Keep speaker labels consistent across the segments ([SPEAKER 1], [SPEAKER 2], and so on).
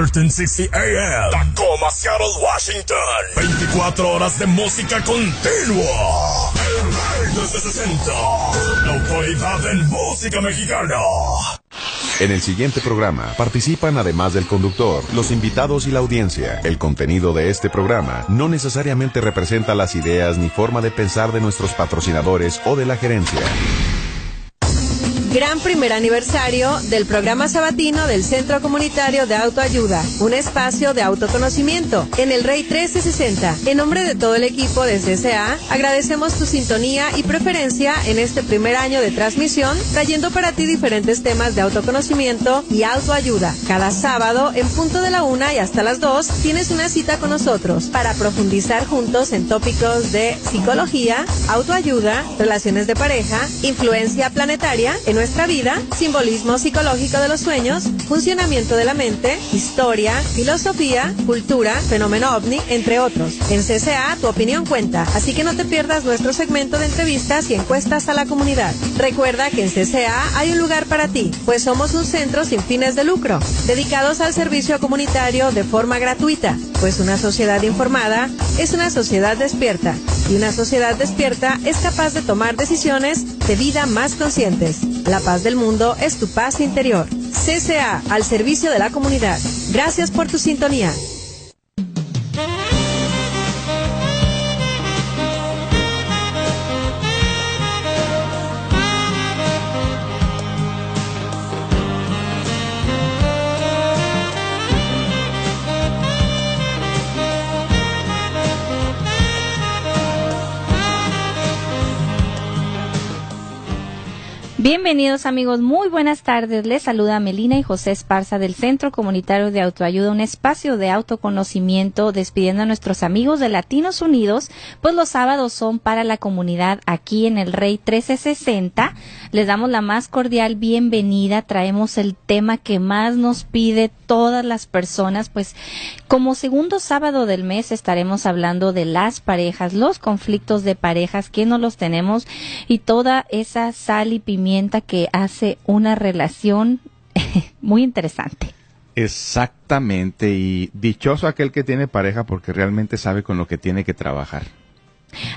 [SPEAKER 1] 1360 AM. Tacoma, Seattle, Washington. 24 horas de música continua. El desde 60. La autoridad en música mexicana.
[SPEAKER 2] En el siguiente programa participan además del conductor, los invitados y la audiencia. El contenido de este programa no necesariamente representa las ideas ni forma de pensar de nuestros patrocinadores o de la gerencia
[SPEAKER 3] gran primer aniversario del programa sabatino del Centro Comunitario de Autoayuda, un espacio de autoconocimiento en el Rey 1360. En nombre de todo el equipo de CCA, agradecemos tu sintonía y preferencia en este primer año de transmisión, trayendo para ti diferentes temas de autoconocimiento y autoayuda. Cada sábado, en punto de la una y hasta las dos, tienes una cita con nosotros para profundizar juntos en tópicos de psicología, autoayuda, relaciones de pareja, influencia planetaria, en nuestra vida, simbolismo psicológico de los sueños, funcionamiento de la mente, historia, filosofía, cultura, fenómeno ovni, entre otros. En CCA tu opinión cuenta, así que no te pierdas nuestro segmento de entrevistas y encuestas a la comunidad. Recuerda que en CCA hay un lugar para ti, pues somos un centro sin fines de lucro, dedicados al servicio comunitario de forma gratuita, pues una sociedad informada es una sociedad despierta y una sociedad despierta es capaz de tomar decisiones de vida más conscientes. La paz del mundo es tu paz interior. CCA, al servicio de la comunidad. Gracias por tu sintonía.
[SPEAKER 4] Bienvenidos amigos, muy buenas tardes. Les saluda Melina y José Esparza del Centro Comunitario de Autoayuda, un espacio de autoconocimiento, despidiendo a nuestros amigos de Latinos Unidos, pues los sábados son para la comunidad aquí en el Rey 1360. Les damos la más cordial bienvenida, traemos el tema que más nos pide todas las personas, pues como segundo sábado del mes estaremos hablando de las parejas, los conflictos de parejas, que no los tenemos y toda esa sal y pimienta que hace una relación muy interesante.
[SPEAKER 5] Exactamente, y dichoso aquel que tiene pareja porque realmente sabe con lo que tiene que trabajar.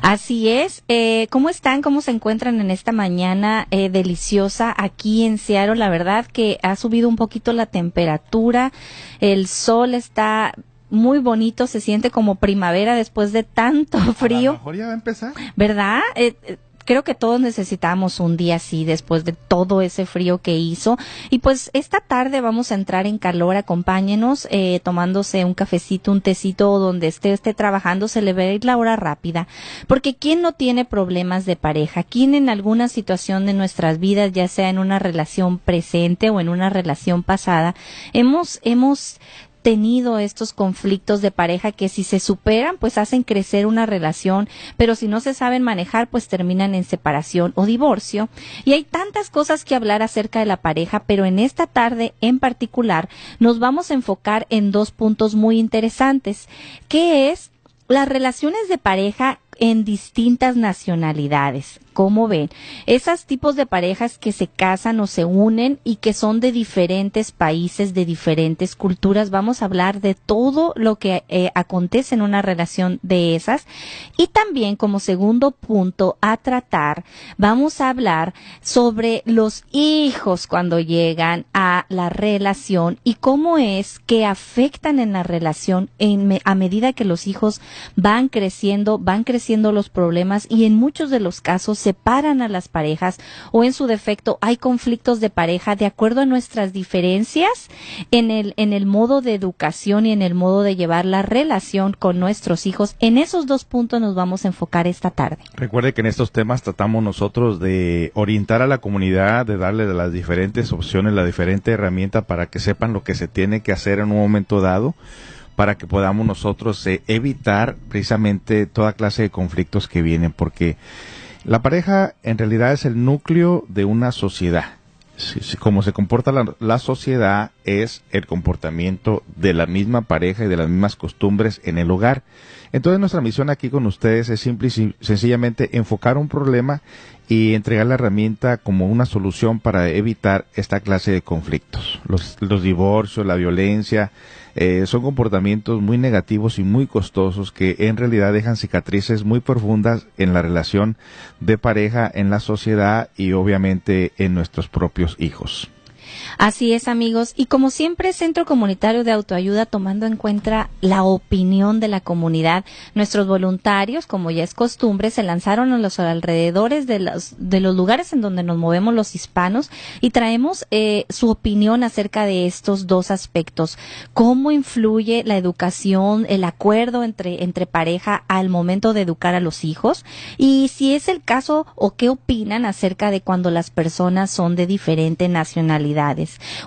[SPEAKER 4] Así es. Eh, ¿Cómo están? ¿Cómo se encuentran en esta mañana eh, deliciosa aquí en Seattle? La verdad que ha subido un poquito la temperatura. El sol está muy bonito. Se siente como primavera después de tanto frío. A
[SPEAKER 5] mejor ya va a empezar.
[SPEAKER 4] ¿Verdad? Eh, eh creo que todos necesitamos un día así después de todo ese frío que hizo. Y pues esta tarde vamos a entrar en calor, acompáñenos eh, tomándose un cafecito, un tecito donde esté, esté trabajando, se le va a ir la hora rápida. Porque ¿quién no tiene problemas de pareja? ¿Quién en alguna situación de nuestras vidas, ya sea en una relación presente o en una relación pasada, hemos, hemos tenido estos conflictos de pareja que si se superan, pues hacen crecer una relación, pero si no se saben manejar, pues terminan en separación o divorcio. Y hay tantas cosas que hablar acerca de la pareja, pero en esta tarde en particular nos vamos a enfocar en dos puntos muy interesantes, que es las relaciones de pareja en distintas nacionalidades. ¿Cómo ven? Esos tipos de parejas que se casan o se unen y que son de diferentes países, de diferentes culturas. Vamos a hablar de todo lo que eh, acontece en una relación de esas. Y también como segundo punto a tratar, vamos a hablar sobre los hijos cuando llegan a la relación y cómo es que afectan en la relación en, a medida que los hijos van creciendo, van creciendo los problemas y en muchos de los casos separan a las parejas o en su defecto hay conflictos de pareja de acuerdo a nuestras diferencias en el, en el modo de educación y en el modo de llevar la relación con nuestros hijos. En esos dos puntos nos vamos a enfocar esta tarde.
[SPEAKER 5] Recuerde que en estos temas tratamos nosotros de orientar a la comunidad, de darle las diferentes opciones, la diferente herramienta para que sepan lo que se tiene que hacer en un momento dado para que podamos nosotros eh, evitar precisamente toda clase de conflictos que vienen, porque la pareja en realidad es el núcleo de una sociedad. como se comporta la, sociedad es el comportamiento de la misma pareja y de las mismas costumbres en el hogar. Entonces nuestra misión aquí con ustedes es simple y sencillamente enfocar un problema y entregar la herramienta como una solución para evitar esta clase de conflictos. Los, los divorcios, la violencia, eh, son comportamientos muy negativos y muy costosos que en realidad dejan cicatrices muy profundas en la relación de pareja, en la sociedad y obviamente en nuestros propios hijos.
[SPEAKER 4] Así es, amigos. Y como siempre, Centro Comunitario de Autoayuda, tomando en cuenta la opinión de la comunidad, nuestros voluntarios, como ya es costumbre, se lanzaron a los alrededores de los, de los lugares en donde nos movemos los hispanos y traemos eh, su opinión acerca de estos dos aspectos. ¿Cómo influye la educación, el acuerdo entre, entre pareja al momento de educar a los hijos? Y si es el caso, o qué opinan acerca de cuando las personas son de diferente nacionalidad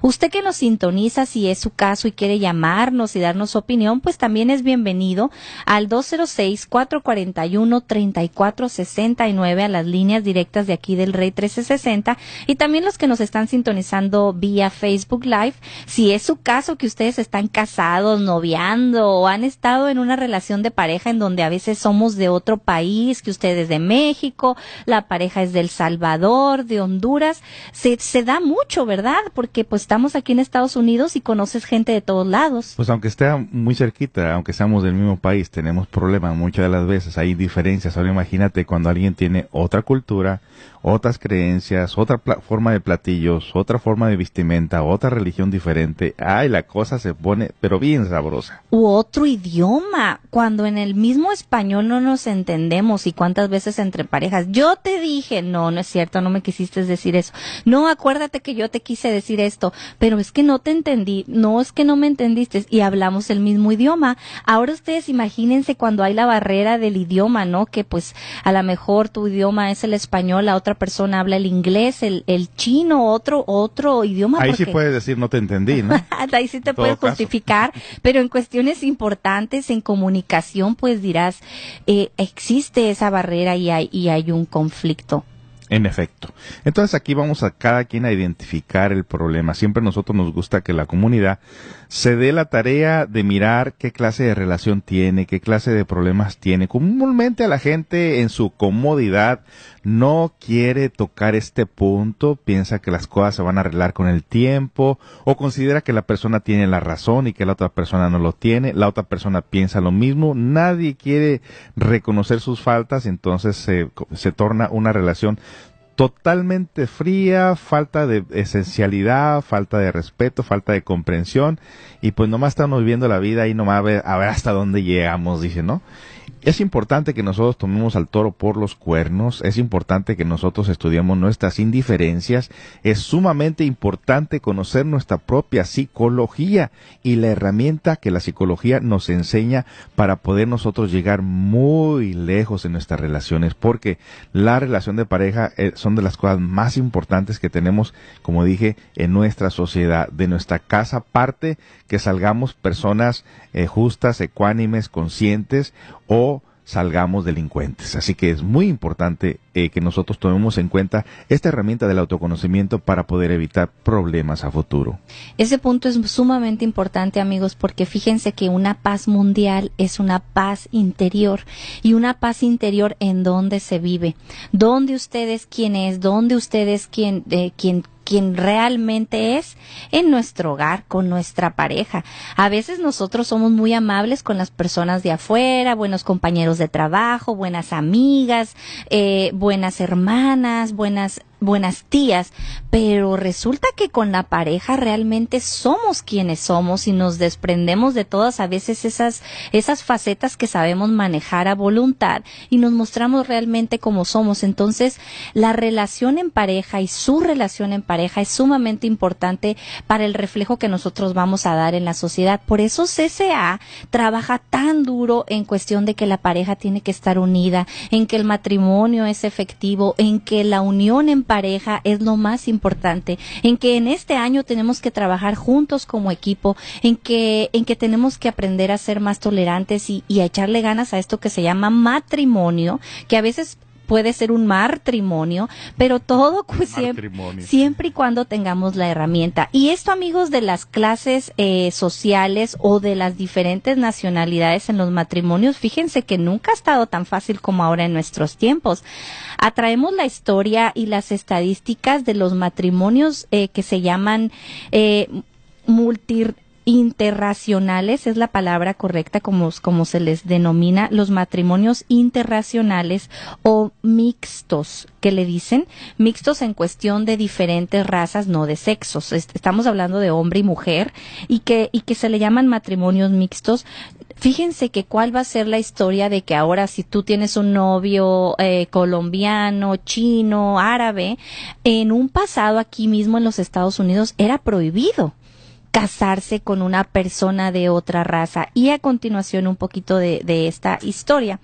[SPEAKER 4] Usted que nos sintoniza, si es su caso y quiere llamarnos y darnos su opinión, pues también es bienvenido al 206-441-3469 a las líneas directas de aquí del Rey 1360 y también los que nos están sintonizando vía Facebook Live, si es su caso que ustedes están casados, noviando o han estado en una relación de pareja en donde a veces somos de otro país, que ustedes de México, la pareja es del Salvador, de Honduras, se, se da mucho, ¿verdad? Porque pues estamos aquí en Estados Unidos y conoces gente de todos lados.
[SPEAKER 5] Pues aunque esté muy cerquita, aunque seamos del mismo país, tenemos problemas muchas de las veces, hay diferencias. Ahora imagínate cuando alguien tiene otra cultura, otras creencias, otra forma de platillos, otra forma de vestimenta, otra religión diferente. Ay, la cosa se pone, pero bien sabrosa.
[SPEAKER 4] U otro idioma, cuando en el mismo español no nos entendemos y cuántas veces entre parejas. Yo te dije, no, no es cierto, no me quisiste decir eso. No, acuérdate que yo te quise decir esto, pero es que no te entendí, no es que no me entendiste y hablamos el mismo idioma. Ahora ustedes imagínense cuando hay la barrera del idioma, ¿no? Que pues a lo mejor tu idioma es el español, la otra persona habla el inglés, el, el chino, otro, otro idioma.
[SPEAKER 5] Ahí sí puedes decir no te entendí, ¿no?
[SPEAKER 4] Ahí sí te puedes justificar, pero en cuestiones importantes, en comunicación, pues dirás, eh, existe esa barrera y hay, y hay un conflicto.
[SPEAKER 5] En efecto. Entonces aquí vamos a cada quien a identificar el problema. Siempre nosotros nos gusta que la comunidad se dé la tarea de mirar qué clase de relación tiene, qué clase de problemas tiene. Comúnmente a la gente en su comodidad no quiere tocar este punto, piensa que las cosas se van a arreglar con el tiempo o considera que la persona tiene la razón y que la otra persona no lo tiene, la otra persona piensa lo mismo, nadie quiere reconocer sus faltas, entonces se, se torna una relación totalmente fría, falta de esencialidad, falta de respeto, falta de comprensión y pues nomás estamos viviendo la vida y nomás a ver, a ver hasta dónde llegamos, dice, ¿no? Es importante que nosotros tomemos al toro por los cuernos, es importante que nosotros estudiemos nuestras indiferencias, es sumamente importante conocer nuestra propia psicología y la herramienta que la psicología nos enseña para poder nosotros llegar muy lejos en nuestras relaciones, porque la relación de pareja eh, son de las cosas más importantes que tenemos, como dije, en nuestra sociedad, de nuestra casa parte que salgamos personas eh, justas, ecuánimes, conscientes o salgamos delincuentes. Así que es muy importante eh, que nosotros tomemos en cuenta esta herramienta del autoconocimiento para poder evitar problemas a futuro.
[SPEAKER 4] Ese punto es sumamente importante, amigos, porque fíjense que una paz mundial es una paz interior y una paz interior en donde se vive, donde ustedes quién es, donde ustedes quién, eh, quién quien realmente es en nuestro hogar, con nuestra pareja. A veces nosotros somos muy amables con las personas de afuera, buenos compañeros de trabajo, buenas amigas, eh, buenas hermanas, buenas buenas tías, pero resulta que con la pareja realmente somos quienes somos y nos desprendemos de todas a veces esas esas facetas que sabemos manejar a voluntad y nos mostramos realmente como somos. Entonces, la relación en pareja y su relación en pareja es sumamente importante para el reflejo que nosotros vamos a dar en la sociedad. Por eso CCA trabaja tan duro en cuestión de que la pareja tiene que estar unida, en que el matrimonio es efectivo, en que la unión en pareja es lo más importante, en que en este año tenemos que trabajar juntos como equipo, en que, en que tenemos que aprender a ser más tolerantes y, y a echarle ganas a esto que se llama matrimonio, que a veces puede ser un matrimonio, pero todo pues, siempre, siempre, y cuando tengamos la herramienta. Y esto, amigos, de las clases eh, sociales o de las diferentes nacionalidades en los matrimonios, fíjense que nunca ha estado tan fácil como ahora en nuestros tiempos. Atraemos la historia y las estadísticas de los matrimonios eh, que se llaman eh, multi interracionales es la palabra correcta como, como se les denomina, los matrimonios interracionales o mixtos, que le dicen, mixtos en cuestión de diferentes razas, no de sexos. Estamos hablando de hombre y mujer y que, y que se le llaman matrimonios mixtos. Fíjense que cuál va a ser la historia de que ahora si tú tienes un novio eh, colombiano, chino, árabe, en un pasado aquí mismo en los Estados Unidos era prohibido casarse con una persona de otra raza. Y a continuación un poquito de, esta historia.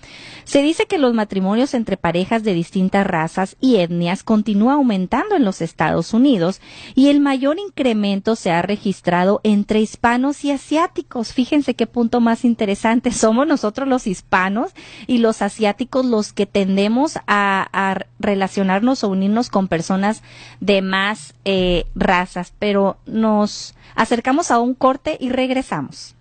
[SPEAKER 4] Se dice que los matrimonios entre parejas de distintas razas y etnias continúa aumentando en los Estados Unidos y el mayor incremento se ha registrado entre hispanos y asiáticos. Fíjense qué punto más interesante. Somos nosotros los hispanos y los asiáticos los que tendemos a, a relacionarnos o unirnos con personas de más eh, razas, pero nos acercamos a un corte y regresamos.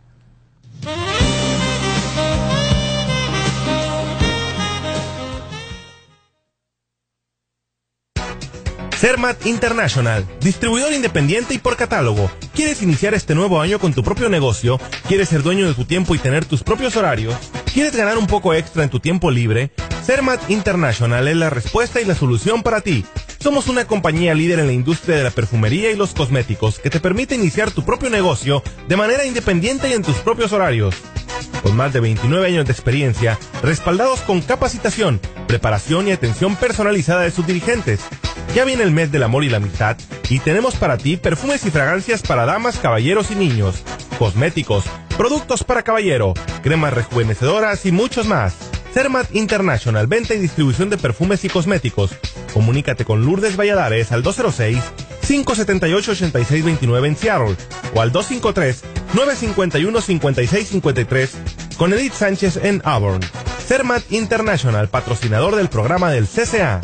[SPEAKER 6] Cermat International, distribuidor independiente y por catálogo. ¿Quieres iniciar este nuevo año con tu propio negocio? ¿Quieres ser dueño de tu tiempo y tener tus propios horarios? ¿Quieres ganar un poco extra en tu tiempo libre? Cermat International es la respuesta y la solución para ti. Somos una compañía líder en la industria de la perfumería y los cosméticos que te permite iniciar tu propio negocio de manera independiente y en tus propios horarios. Con más de 29 años de experiencia, respaldados con capacitación, preparación y atención personalizada de sus dirigentes. Ya viene el mes del amor y la amistad y tenemos para ti perfumes y fragancias para damas, caballeros y niños, cosméticos, productos para caballero, cremas rejuvenecedoras y muchos más. Cermat International, venta y distribución de perfumes y cosméticos. Comunícate con Lourdes Valladares al 206-578-8629 en Seattle o al 253-951-5653 con Edith Sánchez en Auburn. Cermat International, patrocinador del programa del CCA.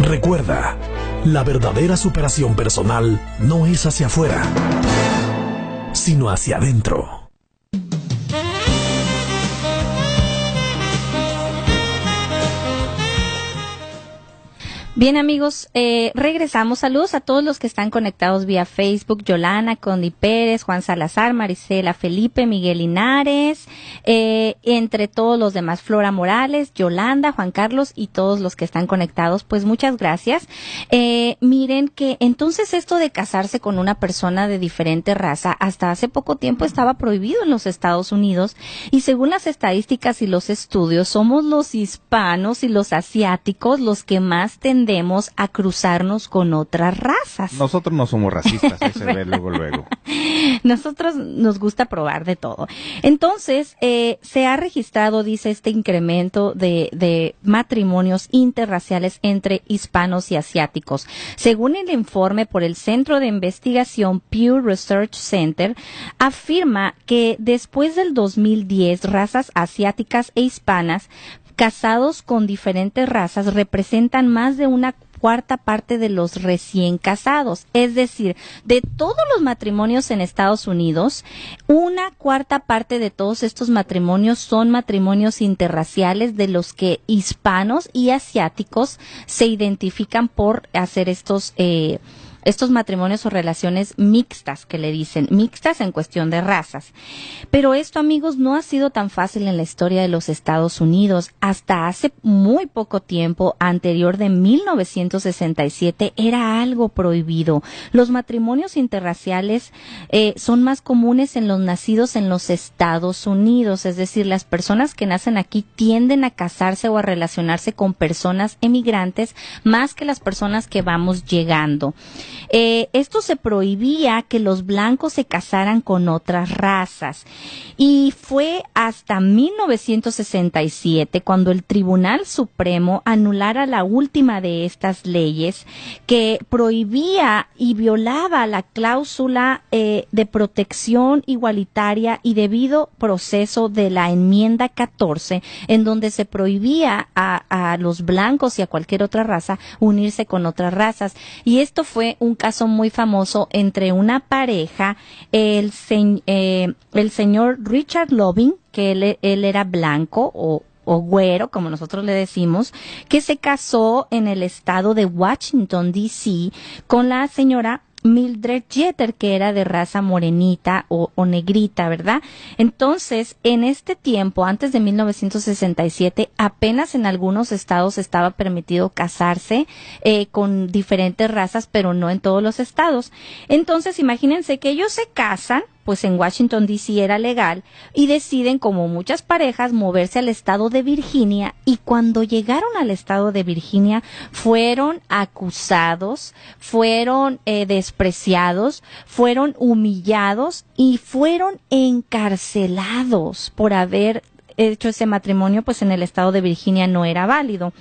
[SPEAKER 1] Recuerda, la verdadera superación personal no es hacia afuera, sino hacia adentro.
[SPEAKER 4] Bien amigos, eh, regresamos. Saludos a todos los que están conectados vía Facebook. Yolana, Condi Pérez, Juan Salazar, Marisela, Felipe, Miguel Linares, eh, entre todos los demás, Flora Morales, Yolanda, Juan Carlos y todos los que están conectados. Pues muchas gracias. Eh, miren que entonces esto de casarse con una persona de diferente raza hasta hace poco tiempo estaba prohibido en los Estados Unidos y según las estadísticas y los estudios somos los hispanos y los asiáticos los que más tendemos a cruzarnos con otras razas.
[SPEAKER 5] Nosotros no somos racistas, se ve luego, luego.
[SPEAKER 4] Nosotros nos gusta probar de todo. Entonces, eh, se ha registrado, dice, este incremento de, de matrimonios interraciales entre hispanos y asiáticos. Según el informe por el Centro de Investigación Pew Research Center, afirma que después del 2010, razas asiáticas e hispanas casados con diferentes razas representan más de una cuarta parte de los recién casados. Es decir, de todos los matrimonios en Estados Unidos, una cuarta parte de todos estos matrimonios son matrimonios interraciales de los que hispanos y asiáticos se identifican por hacer estos eh, estos matrimonios o relaciones mixtas que le dicen, mixtas en cuestión de razas. Pero esto, amigos, no ha sido tan fácil en la historia de los Estados Unidos. Hasta hace muy poco tiempo, anterior de 1967, era algo prohibido. Los matrimonios interraciales eh, son más comunes en los nacidos en los Estados Unidos, es decir, las personas que nacen aquí tienden a casarse o a relacionarse con personas emigrantes más que las personas que vamos llegando. Eh, esto se prohibía que los blancos se casaran con otras razas. Y fue hasta 1967 cuando el Tribunal Supremo anulara la última de estas leyes que prohibía y violaba la cláusula eh, de protección igualitaria y debido proceso de la enmienda 14, en donde se prohibía a, a los blancos y a cualquier otra raza unirse con otras razas. Y esto fue un caso muy famoso entre una pareja, el, eh, el señor Richard Loving, que él, él era blanco o, o güero, como nosotros le decimos, que se casó en el estado de Washington, D.C., con la señora Mildred Jeter, que era de raza morenita o, negrita, ¿verdad? Entonces, en este tiempo, antes de 1967, apenas en algunos estados estaba permitido casarse eh, con diferentes razas, pero no en todos los estados. Entonces, imagínense que ellos se casan, pues en Washington DC era legal, y deciden, como muchas parejas, moverse al estado de Virginia, y cuando llegaron al estado de Virginia, fueron acusados, fueron eh, despreciados, fueron humillados y fueron encarcelados por haber hecho ese matrimonio, pues en el estado de Virginia no era válido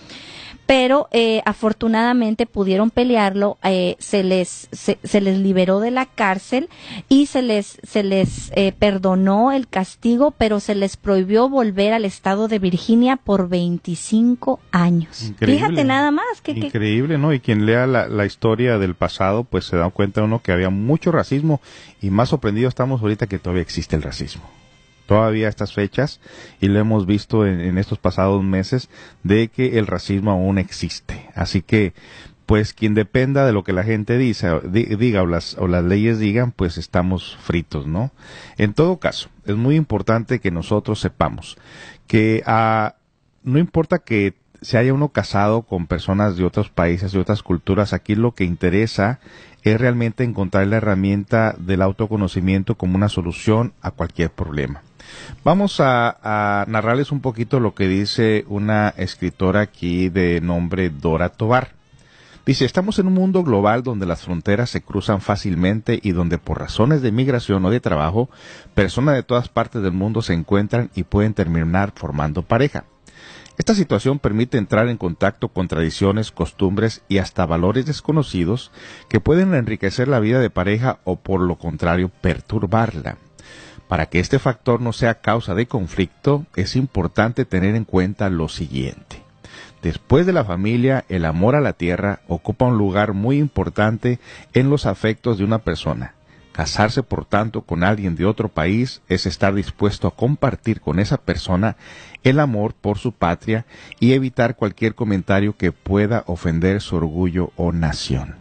[SPEAKER 4] pero eh, afortunadamente pudieron pelearlo, eh, se les se, se, les liberó de la cárcel y se les se les eh, perdonó el castigo, pero se les prohibió volver al estado de Virginia por 25 años.
[SPEAKER 5] Increíble.
[SPEAKER 4] Fíjate nada más que
[SPEAKER 5] increíble, ¿no? Y quien lea la, la, historia del pasado, pues se da cuenta uno que había mucho racismo y más sorprendido estamos ahorita que todavía existe el racismo todavía estas fechas y lo hemos visto en, estos pasados meses de que el racismo aún existe. Así que, pues quien dependa de lo que la gente dice, diga o las, o las leyes digan, pues estamos fritos, ¿no? En todo caso, es muy importante que nosotros sepamos que uh, no importa que se haya uno casado con personas de otros países, de otras culturas, aquí lo que interesa es realmente encontrar la herramienta del autoconocimiento como una solución a cualquier problema. Vamos a, narrarles un poquito lo que dice una escritora aquí de nombre Dora Tobar. Dice, estamos en un mundo global donde las fronteras se cruzan fácilmente y donde por razones de migración o de trabajo, personas de todas partes del mundo se encuentran y pueden terminar formando pareja. Esta situación permite entrar en contacto con tradiciones, costumbres y hasta valores desconocidos que pueden enriquecer la vida de pareja o por lo contrario perturbarla. Para que este factor no sea causa de conflicto, es importante tener en cuenta lo siguiente. Después de la familia, el amor a la tierra ocupa un lugar muy importante en los afectos de una persona. Casarse, por tanto, con alguien de otro país es estar dispuesto a compartir con esa persona el amor por su patria y evitar cualquier comentario que pueda ofender su orgullo o nación.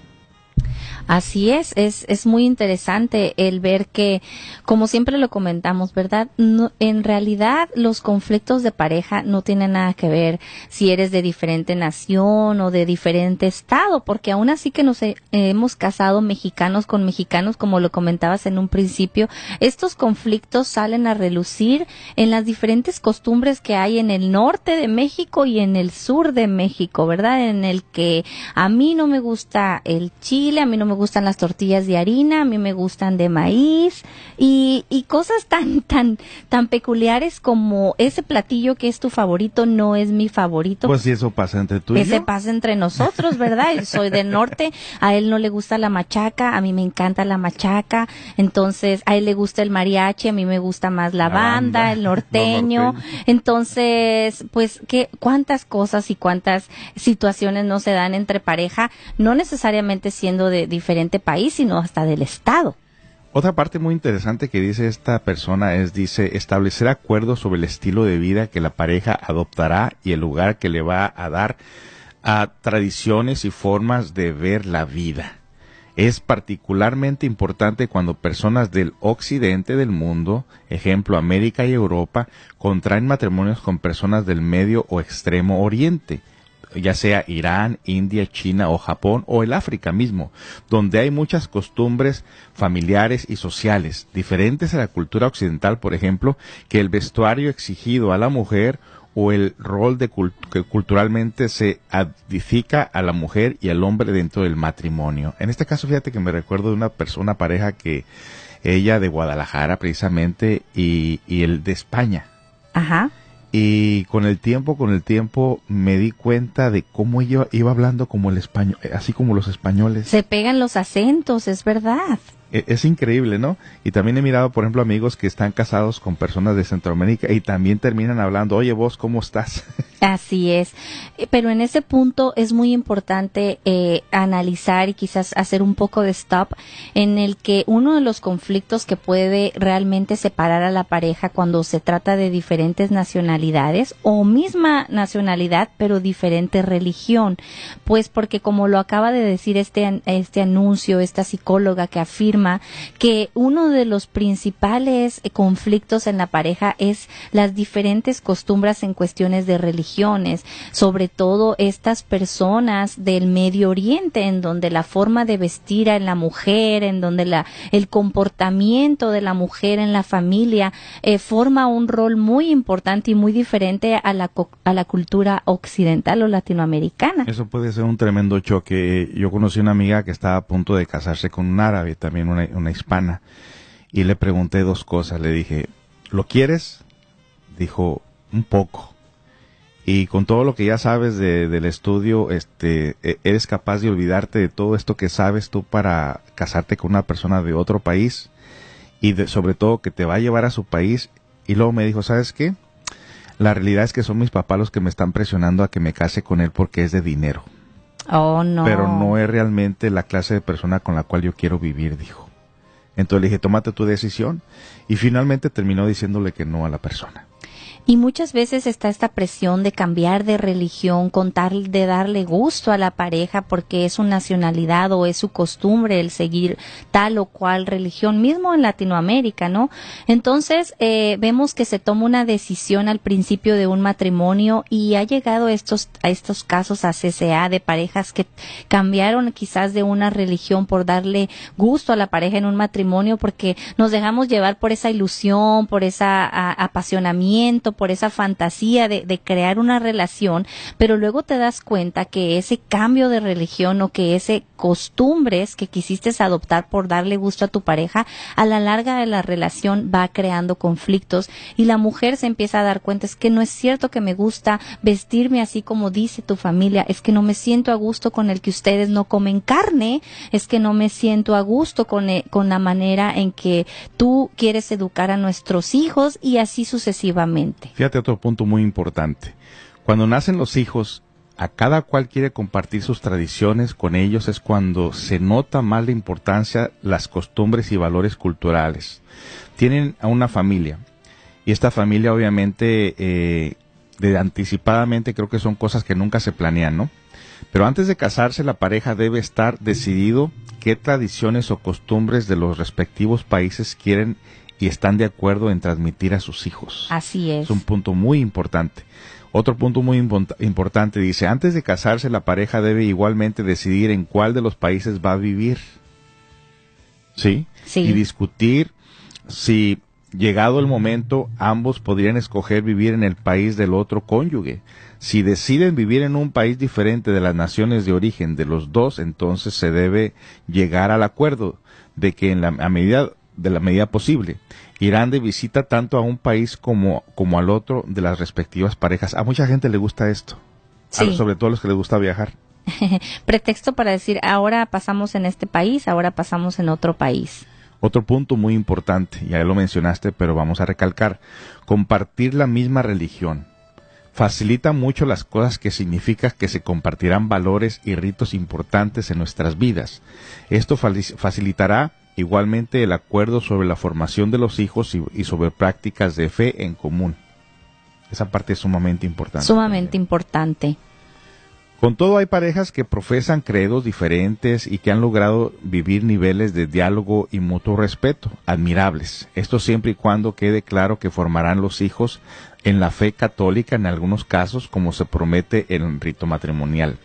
[SPEAKER 4] Así es, es, es muy interesante el ver que, como siempre lo comentamos, ¿verdad? No, en realidad los conflictos de pareja no tienen nada que ver si eres de diferente nación o de diferente estado, porque aún así que nos he, hemos casado mexicanos con mexicanos, como lo comentabas en un principio, estos conflictos salen a relucir en las diferentes costumbres que hay en el norte de México y en el sur de México, ¿verdad? En el que a mí no me gusta el chile, a mí no me gustan las tortillas de harina, a mí me gustan de maíz y, y cosas tan, tan, tan peculiares como ese platillo que es tu favorito no es mi favorito.
[SPEAKER 5] Pues si eso pasa entre tú y
[SPEAKER 4] Ese
[SPEAKER 5] yo.
[SPEAKER 4] pasa entre nosotros, ¿verdad? Yo soy del norte, a él no le gusta la machaca, a mí me encanta la machaca, entonces a él le gusta el mariachi, a mí me gusta más la,
[SPEAKER 5] La
[SPEAKER 4] banda,
[SPEAKER 5] banda,
[SPEAKER 4] el norteño.
[SPEAKER 5] norteño.
[SPEAKER 4] Entonces, pues, ¿qué, cuántas cosas y cuántas situaciones no se dan entre pareja, no necesariamente siendo de diferente país, sino hasta del estado.
[SPEAKER 5] Otra parte muy interesante que dice esta persona es, dice, establecer acuerdos sobre el estilo de vida que la pareja adoptará y el lugar que le va a dar a tradiciones y formas de ver la vida. Es particularmente importante cuando personas del occidente del mundo, ejemplo América y Europa, contraen matrimonios con personas del medio o extremo oriente ya sea Irán, India, China o Japón o el África mismo, donde hay muchas costumbres familiares y sociales diferentes a la cultura occidental, por ejemplo, que el vestuario exigido a la mujer o el rol de que culturalmente se adifica a la mujer y al hombre dentro del matrimonio. En este caso, fíjate que me recuerdo de una persona, pareja que ella de Guadalajara precisamente y, y el de España.
[SPEAKER 4] Ajá.
[SPEAKER 5] Y con el tiempo, con el tiempo me di cuenta de cómo ella iba hablando como el español, así como los españoles.
[SPEAKER 4] Se pegan los acentos, es verdad.
[SPEAKER 5] E- Es increíble, ¿no? Y también he mirado, por ejemplo, amigos que están casados con personas de Centroamérica y también terminan hablando, oye vos, ¿cómo estás?
[SPEAKER 4] Así es. Eh, Pero en ese punto es muy importante eh, analizar y quizás hacer un poco de stop en el que uno de los conflictos que puede realmente separar a la pareja cuando se trata de diferentes nacionalidades o misma nacionalidad pero diferente religión. Pues porque como lo acaba de decir este, este anuncio, esta psicóloga que afirma que uno de los principales eh, conflictos en la pareja es las diferentes costumbres en cuestiones de religiones, sobre todo estas personas del Medio Oriente, en donde la forma de vestir en la mujer, en donde la, el comportamiento de la mujer en la familia eh, forma un rol muy importante y muy diferente a la, a la cultura occidental o latinoamericana.
[SPEAKER 5] Eso puede ser un tremendo choque. Yo conocí una amiga que estaba a punto de casarse con un árabe, también una, hispana, y le pregunté dos cosas. Le dije, ¿lo quieres? Dijo, un poco. Y con todo lo que ya sabes de- del estudio, este, e- eres capaz de olvidarte de todo esto que sabes tú para casarte con una persona de otro país y de- sobre todo que te va a llevar a su país. Y luego me dijo, ¿sabes qué? La realidad es que son mis papás los que me están presionando a que me case con él porque es de dinero.
[SPEAKER 4] Oh, no.
[SPEAKER 5] Pero no es realmente la clase de persona con la cual yo quiero vivir, dijo. Entonces le dije, tómate tu decisión. Y finalmente terminó diciéndole que no a la persona.
[SPEAKER 4] Y muchas veces está esta presión de cambiar de religión, con tal de darle gusto a la pareja porque es su nacionalidad o es su costumbre el seguir tal o cual religión, mismo en Latinoamérica, ¿no? Entonces eh, vemos que se toma una decisión al principio de un matrimonio y ha llegado estos, a estos casos a CCA de parejas que cambiaron quizás de una religión por darle gusto a la pareja en un matrimonio porque nos dejamos llevar por esa ilusión, por ese apasionamiento, por esa fantasía de, crear una relación, pero luego te das cuenta que ese cambio de religión o que ese costumbres que quisiste adoptar por darle gusto a tu pareja, a la larga de la relación va creando conflictos y la mujer se empieza a dar cuenta es que no es cierto que me gusta vestirme así como dice tu familia, es que no me siento a gusto con el que ustedes no comen carne, es que no me siento a gusto con, eh, con la manera en que tú quieres educar a nuestros hijos y así sucesivamente.
[SPEAKER 5] Fíjate otro punto muy importante. Cuando nacen los hijos, a cada cual quiere compartir sus tradiciones con ellos es cuando se nota más la importancia las costumbres y valores culturales. Tienen a una familia y esta familia obviamente eh, de anticipadamente creo que son cosas que nunca se planean, ¿no? Pero antes de casarse la pareja debe estar decidido qué tradiciones o costumbres de los respectivos países quieren y están de acuerdo en transmitir a sus hijos.
[SPEAKER 4] Así es.
[SPEAKER 5] Es un punto muy importante. Otro punto muy import- importante dice, antes de casarse la pareja debe igualmente decidir en cuál de los países va a vivir. ¿Sí?
[SPEAKER 4] Sí.
[SPEAKER 5] Y discutir si llegado el momento ambos podrían escoger vivir en el país del otro cónyuge. Si deciden vivir en un país diferente de las naciones de origen de los dos, entonces se debe llegar al acuerdo de que en la a medida de la medida posible irán de visita tanto a un país como, como al otro de las respectivas parejas. A mucha gente le gusta esto, a
[SPEAKER 4] Sí.
[SPEAKER 5] los- sobre todo a los que les gusta viajar.
[SPEAKER 4] Pretexto para decir, ahora pasamos en este país, ahora pasamos en otro país.
[SPEAKER 5] Otro punto muy importante, ya lo mencionaste, pero vamos a recalcar, compartir la misma religión. Facilita mucho las cosas que significa que se compartirán valores y ritos importantes en nuestras vidas. Esto facilitará igualmente el acuerdo sobre la formación de los hijos y, y sobre prácticas de fe en común. Esa parte es sumamente importante.
[SPEAKER 4] Sumamente importante.
[SPEAKER 5] Con todo hay parejas que profesan credos diferentes y que han logrado vivir niveles de diálogo y mutuo respeto, admirables. Esto siempre y cuando quede claro que formarán los hijos en la fe católica en algunos casos, como se promete en el rito matrimonial.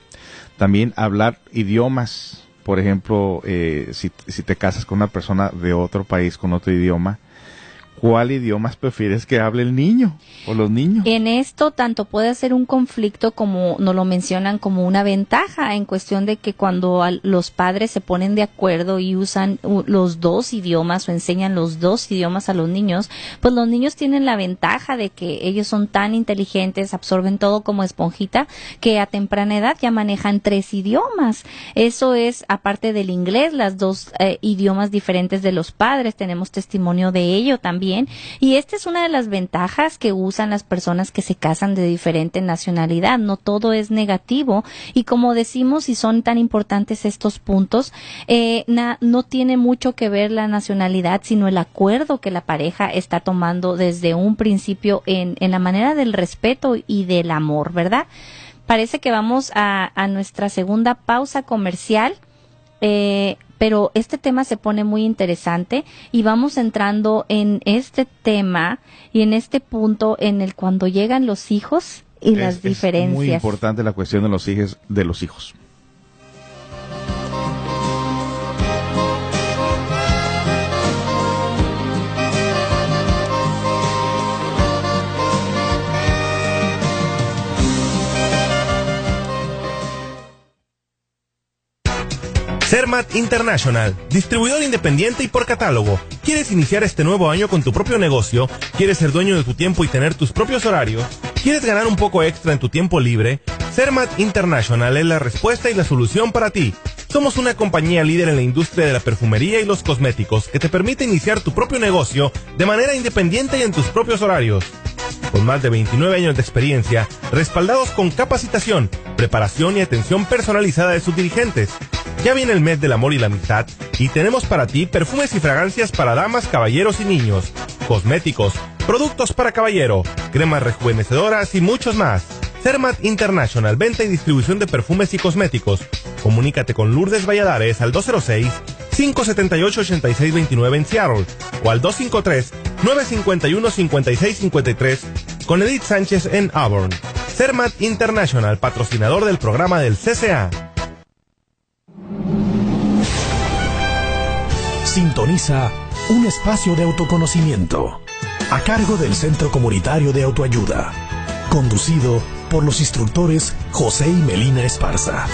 [SPEAKER 5] También hablar idiomas, por ejemplo, eh, si, si te casas con una persona de otro país con otro idioma, ¿cuál idiomas prefieres que hable el niño o los niños?
[SPEAKER 4] En esto tanto puede ser un conflicto como nos lo mencionan como una ventaja en cuestión de que cuando los padres se ponen de acuerdo y usan los dos idiomas o enseñan los dos idiomas a los niños, pues los niños tienen la ventaja de que ellos son tan inteligentes, absorben todo como esponjita, que a temprana edad ya manejan tres idiomas. Eso es aparte del inglés, las dos eh, idiomas diferentes de los padres, tenemos testimonio de ello también. Y esta es una de las ventajas que usan las personas que se casan de diferente nacionalidad. No todo es negativo. Y como decimos, si son tan importantes estos puntos, eh, no tiene mucho que ver la nacionalidad, sino el acuerdo que la pareja está tomando desde un principio en, en la manera del respeto y del amor, ¿verdad? Parece que vamos a, a nuestra segunda pausa comercial. Eh, pero este tema se pone muy interesante y vamos entrando en este tema y en este punto en el cuando llegan los hijos y las diferencias. Es
[SPEAKER 5] muy importante la cuestión de los hijos de los hijos.
[SPEAKER 6] Sermat International, distribuidor independiente y por catálogo. ¿Quieres iniciar este nuevo año con tu propio negocio? ¿Quieres ser dueño de tu tiempo y tener tus propios horarios? ¿Quieres ganar un poco extra en tu tiempo libre? Sermat International es la respuesta y la solución para ti. Somos una compañía líder en la industria de la perfumería y los cosméticos que te permite iniciar tu propio negocio de manera independiente y en tus propios horarios. Con más de 29 años de experiencia, respaldados con capacitación, preparación y atención personalizada de sus dirigentes, ya viene el mes del amor y la amistad y tenemos para ti perfumes y fragancias para damas, caballeros y niños, cosméticos, productos para caballero, cremas rejuvenecedoras y muchos más. Cermat International, venta y distribución de perfumes y cosméticos. Comunícate con Lourdes Valladares al 206-578-8629 en Seattle o al 253-951-5653 con Edith Sánchez en Auburn. Cermat International, patrocinador del programa del CCA.
[SPEAKER 1] Sintoniza un espacio de autoconocimiento a cargo del Centro Comunitario de Autoayuda, conducido por los instructores José y Melina Esparza.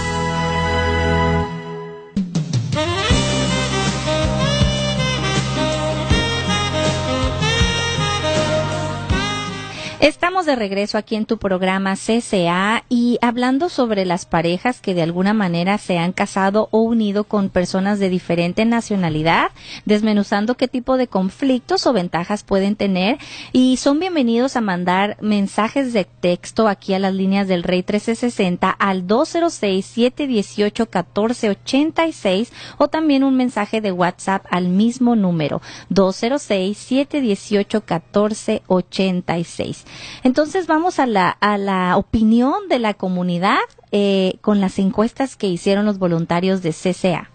[SPEAKER 4] Estamos de regreso aquí en tu programa CCA y hablando sobre las parejas que de alguna manera se han casado o unido con personas de diferente nacionalidad, desmenuzando qué tipo de conflictos o ventajas pueden tener y son bienvenidos a mandar mensajes de texto aquí a las líneas del Rey 1360 al 206-718-1486 o también un mensaje de WhatsApp al mismo número 206-718-1486. Entonces vamos a la, a la opinión de la comunidad eh, con las encuestas que hicieron los voluntarios de CCA.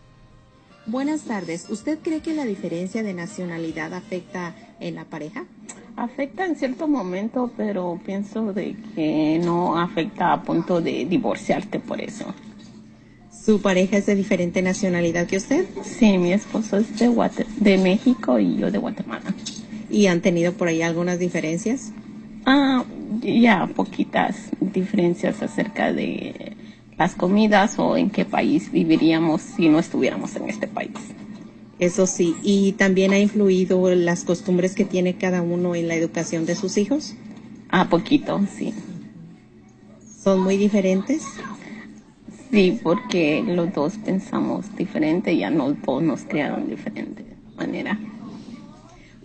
[SPEAKER 7] Buenas tardes. ¿Usted cree que la diferencia de nacionalidad afecta en la pareja?
[SPEAKER 8] Afecta en cierto momento, pero pienso de que no afecta a punto de divorciarte por eso.
[SPEAKER 7] ¿Su pareja es de diferente nacionalidad que usted?
[SPEAKER 8] Sí, mi esposo es de, de México y yo de Guatemala.
[SPEAKER 7] ¿Y han tenido por ahí algunas diferencias?
[SPEAKER 8] Ah, ya poquitas diferencias acerca de las comidas o en qué país viviríamos si no estuviéramos en este país.
[SPEAKER 7] Eso sí, ¿y también ha influido las costumbres que tiene cada uno en la educación de sus hijos?
[SPEAKER 8] Ah, poquito, sí.
[SPEAKER 7] ¿Son muy diferentes?
[SPEAKER 8] Sí, porque los dos pensamos diferente y ya los dos nos crearon de diferente manera.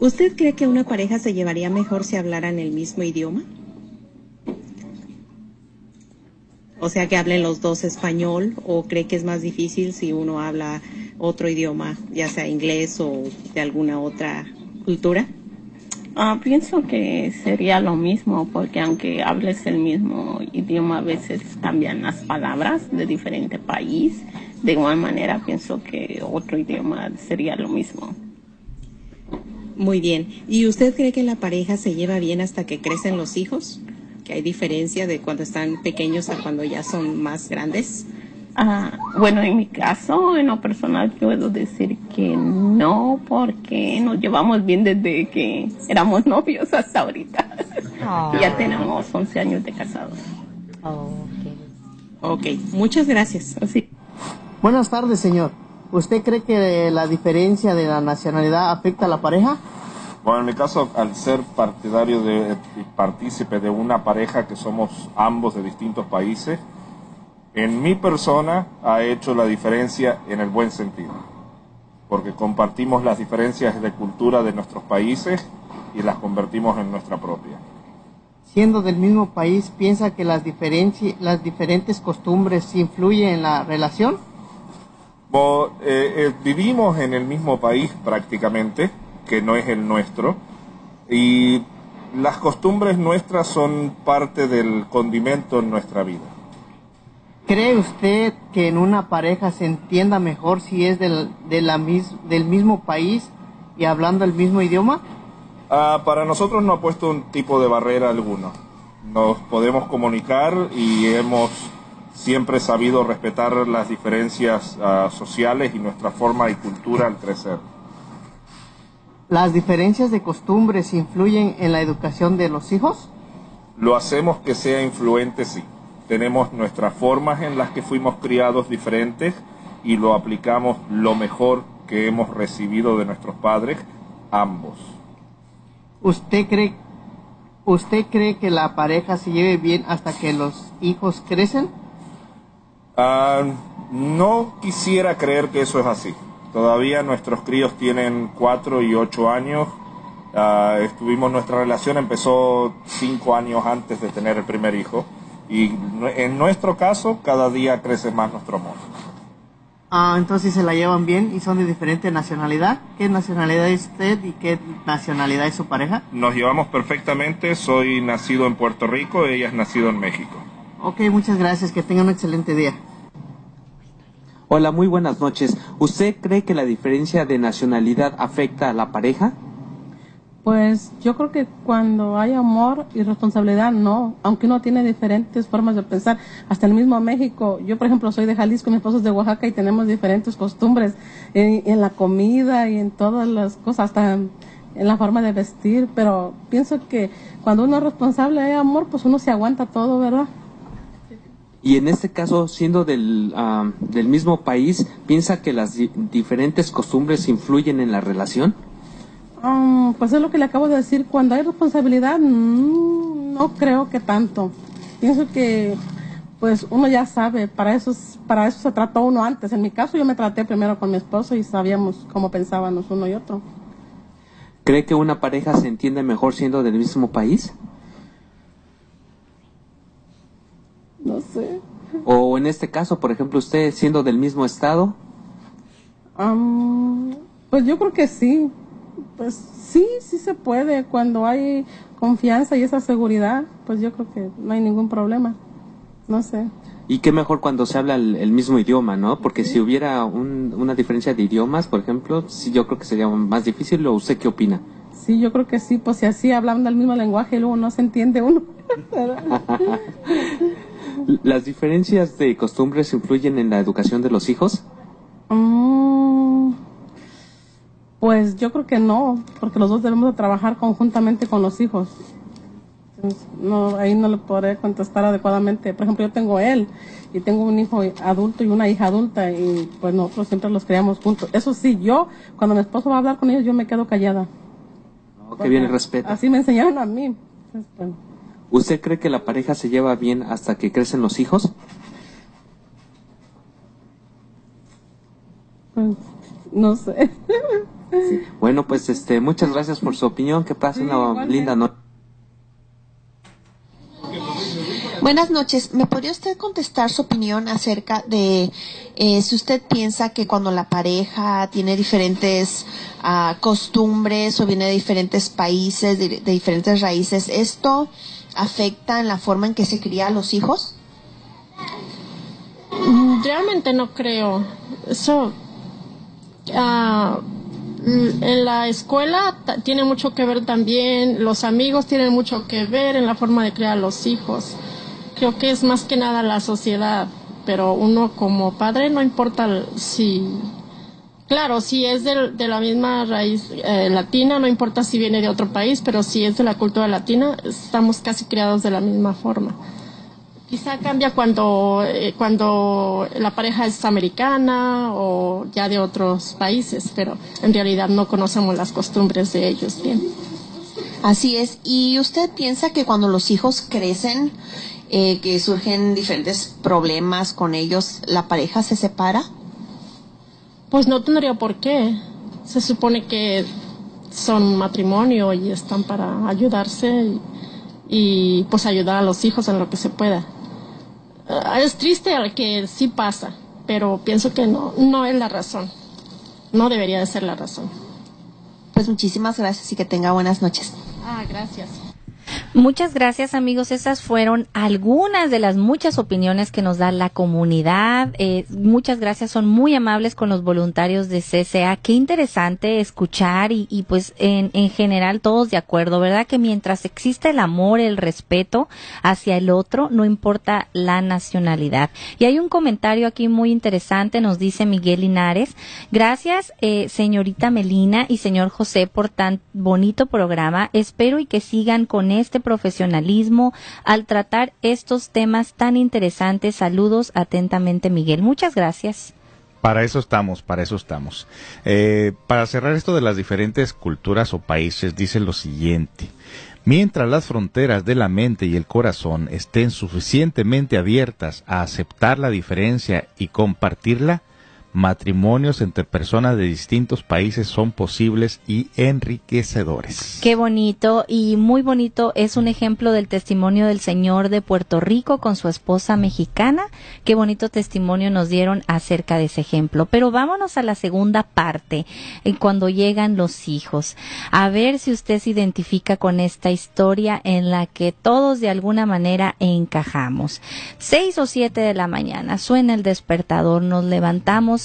[SPEAKER 7] ¿Usted cree que una pareja se llevaría mejor si hablaran el mismo idioma? O sea, que hablen los dos español o cree que es más difícil si uno habla otro idioma, ya sea inglés o de alguna otra cultura?
[SPEAKER 8] Ah, pienso que sería lo mismo porque aunque hables el mismo idioma a veces cambian las palabras de diferente país. De igual manera pienso que otro idioma sería lo mismo.
[SPEAKER 7] Muy bien. ¿Y usted cree que la pareja se lleva bien hasta que crecen los hijos? ¿Que hay diferencia de cuando están pequeños a cuando ya son más grandes?
[SPEAKER 8] Ah, bueno, en mi caso, en lo personal, puedo decir que no, porque nos llevamos bien desde que éramos novios hasta ahorita.
[SPEAKER 3] Oh.
[SPEAKER 8] ya tenemos 11 años de casados.
[SPEAKER 7] Ok, muchas gracias.
[SPEAKER 8] Así.
[SPEAKER 9] Buenas tardes, señor. ¿Usted cree que la diferencia de la nacionalidad afecta a la pareja?
[SPEAKER 10] Bueno, en mi caso, al ser partidario de, y partícipe de una pareja que somos ambos de distintos países, en mi persona ha hecho la diferencia en el buen sentido, porque compartimos las diferencias de cultura de nuestros países y las convertimos en nuestra propia.
[SPEAKER 9] Siendo del mismo país, ¿piensa que las, las diferentes costumbres influyen en la relación?
[SPEAKER 10] Bo- eh, eh, vivimos en el mismo país prácticamente, que no es el nuestro, y las costumbres nuestras son parte del condimento en nuestra vida.
[SPEAKER 9] ¿Cree usted que en una pareja se entienda mejor si es del, de la mis- del mismo país y hablando el mismo idioma?
[SPEAKER 10] Ah, para nosotros no ha puesto un tipo de barrera alguno. Nos podemos comunicar y hemos siempre sabido respetar las diferencias ah, sociales y nuestra forma y cultura al crecer.
[SPEAKER 9] ¿Las diferencias de costumbres influyen en la educación de los hijos?
[SPEAKER 10] Lo hacemos que sea influente, sí. Tenemos nuestras formas en las que fuimos criados diferentes y lo aplicamos lo mejor que hemos recibido de nuestros padres, ambos.
[SPEAKER 9] ¿Usted cree, ¿Usted cree que la pareja se lleve bien hasta que los hijos crecen?
[SPEAKER 10] Ah, no quisiera creer que eso es así. Todavía nuestros críos tienen cuatro y ocho años. Ah, estuvimos, nuestra relación empezó cinco años antes de tener el primer hijo. Y en nuestro caso, cada día crece más nuestro amor.
[SPEAKER 9] Ah, entonces se la llevan bien y son de diferente nacionalidad. ¿Qué nacionalidad es usted y qué nacionalidad es su pareja?
[SPEAKER 10] Nos llevamos perfectamente. Soy nacido en Puerto Rico, ella es nacido en México.
[SPEAKER 9] Ok, muchas gracias. Que tengan un excelente día.
[SPEAKER 11] Hola, muy buenas noches. ¿Usted cree que la diferencia de nacionalidad afecta a la pareja?
[SPEAKER 12] Pues yo creo que cuando hay amor y responsabilidad, no. Aunque uno tiene diferentes formas de pensar. Hasta el mismo México. Yo, por ejemplo, soy de Jalisco, mi esposo es de Oaxaca y tenemos diferentes costumbres en, la comida y en todas las cosas, hasta en, en la forma de vestir. Pero pienso que cuando uno es responsable hay amor, pues uno se aguanta todo, ¿verdad?
[SPEAKER 11] Y en este caso, siendo del, ah, del mismo país, ¿piensa que las di- diferentes costumbres influyen en la relación?
[SPEAKER 12] Um, pues es lo que le acabo de decir. Cuando hay responsabilidad, mm, no creo que tanto. Pienso que, pues uno ya sabe, para eso, es- para eso se trató uno antes. En mi caso, yo me traté primero con mi esposo y sabíamos cómo pensábamos uno y otro.
[SPEAKER 11] ¿Cree que una pareja se entiende mejor siendo del mismo país?
[SPEAKER 12] No sé.
[SPEAKER 11] O en este caso, por ejemplo, usted siendo del mismo estado,
[SPEAKER 12] Um, pues yo creo que sí. Pues sí, sí se puede. Cuando hay confianza y esa seguridad, pues yo creo que no hay ningún problema. No sé.
[SPEAKER 11] y qué mejor cuando se habla el, el mismo idioma, ¿no? Porque si hubiera un- una diferencia de idiomas, por ejemplo, sí, yo creo que sería más difícil. ¿O usted qué opina?
[SPEAKER 12] Sí, yo creo que sí, pues si así hablando el mismo lenguaje y luego no se entiende uno.
[SPEAKER 11] ¿Las diferencias de costumbres influyen en la educación de los hijos?
[SPEAKER 12] Mm, pues yo creo que no, porque los dos debemos de trabajar conjuntamente con los hijos. Entonces, no, ahí no le podré contestar adecuadamente. Por ejemplo, yo tengo él y tengo un hijo adulto y una hija adulta y pues nosotros siempre los criamos juntos. Eso sí, yo cuando mi esposo va a hablar con ellos yo me quedo callada.
[SPEAKER 11] ¿no? Que viene el respeto.
[SPEAKER 12] Así me enseñaron a mí. Entonces, bueno,
[SPEAKER 11] ¿Usted cree que la pareja se lleva bien hasta que crecen los hijos?
[SPEAKER 12] pues, no sé.
[SPEAKER 11] Bueno, pues este, muchas gracias por su opinión. Que pase una linda noche.
[SPEAKER 13] Buenas noches. ¿Me podría usted contestar su opinión acerca de eh, si usted piensa que cuando la pareja tiene diferentes ah, costumbres o viene de diferentes países, de, de diferentes raíces, esto afecta en la forma en que se cría a los hijos?
[SPEAKER 14] Mm, Realmente no creo. Eso. ah, mm, en la escuela tiene mucho que ver también, los amigos tienen mucho que ver en la forma de criar a los hijos. Creo que es más que nada la sociedad pero uno como padre no importa si Claro, si es de, la misma raíz eh, latina, no importa si viene de otro país, pero si es de la cultura latina, estamos casi criados de la misma forma. Quizá cambia cuando, eh, cuando la pareja es americana o ya de otros países, pero en realidad no conocemos las costumbres de ellos bien.
[SPEAKER 13] Así es. ¿Y usted piensa que cuando los hijos crecen, eh, que surgen diferentes problemas con ellos, la pareja se separa?
[SPEAKER 14] Pues no tendría por qué. Se supone que son matrimonio y están para ayudarse y, pues ayudar a los hijos en lo que se pueda. Ah, es triste que sí pasa, pero pienso que no, no es la razón. No debería de ser la razón.
[SPEAKER 13] Pues muchísimas gracias y que tenga buenas noches.
[SPEAKER 14] Ah, gracias.
[SPEAKER 4] Muchas gracias amigos, esas fueron algunas de las muchas opiniones que nos da la comunidad. Eh, muchas gracias, son muy amables con los voluntarios de CCA. Qué interesante escuchar y, pues en, en general todos de acuerdo, ¿verdad? Que mientras existe el amor, el respeto hacia el otro, no importa la nacionalidad. Y hay un comentario aquí muy interesante, nos dice Miguel Linares. Gracias, eh, señorita Melina y señor José, por tan bonito programa. Espero y que sigan con este profesionalismo al tratar estos temas tan interesantes. Saludos atentamente, Miguel. Muchas gracias.
[SPEAKER 5] Para eso estamos, para eso estamos. Eh, para cerrar esto de las diferentes culturas o países, dice lo siguiente. Mientras las fronteras de la mente y el corazón estén suficientemente abiertas a aceptar la diferencia y compartirla, matrimonios entre personas de distintos países son posibles y enriquecedores.
[SPEAKER 4] Qué bonito y muy bonito es un ejemplo del testimonio del señor de Puerto Rico con su esposa mexicana. Qué bonito testimonio nos dieron acerca de ese ejemplo. Pero vámonos a la segunda parte, en cuando llegan los hijos. A ver si usted se identifica con esta historia en la que todos de alguna manera encajamos. Seis o siete de la mañana suena el despertador, nos levantamos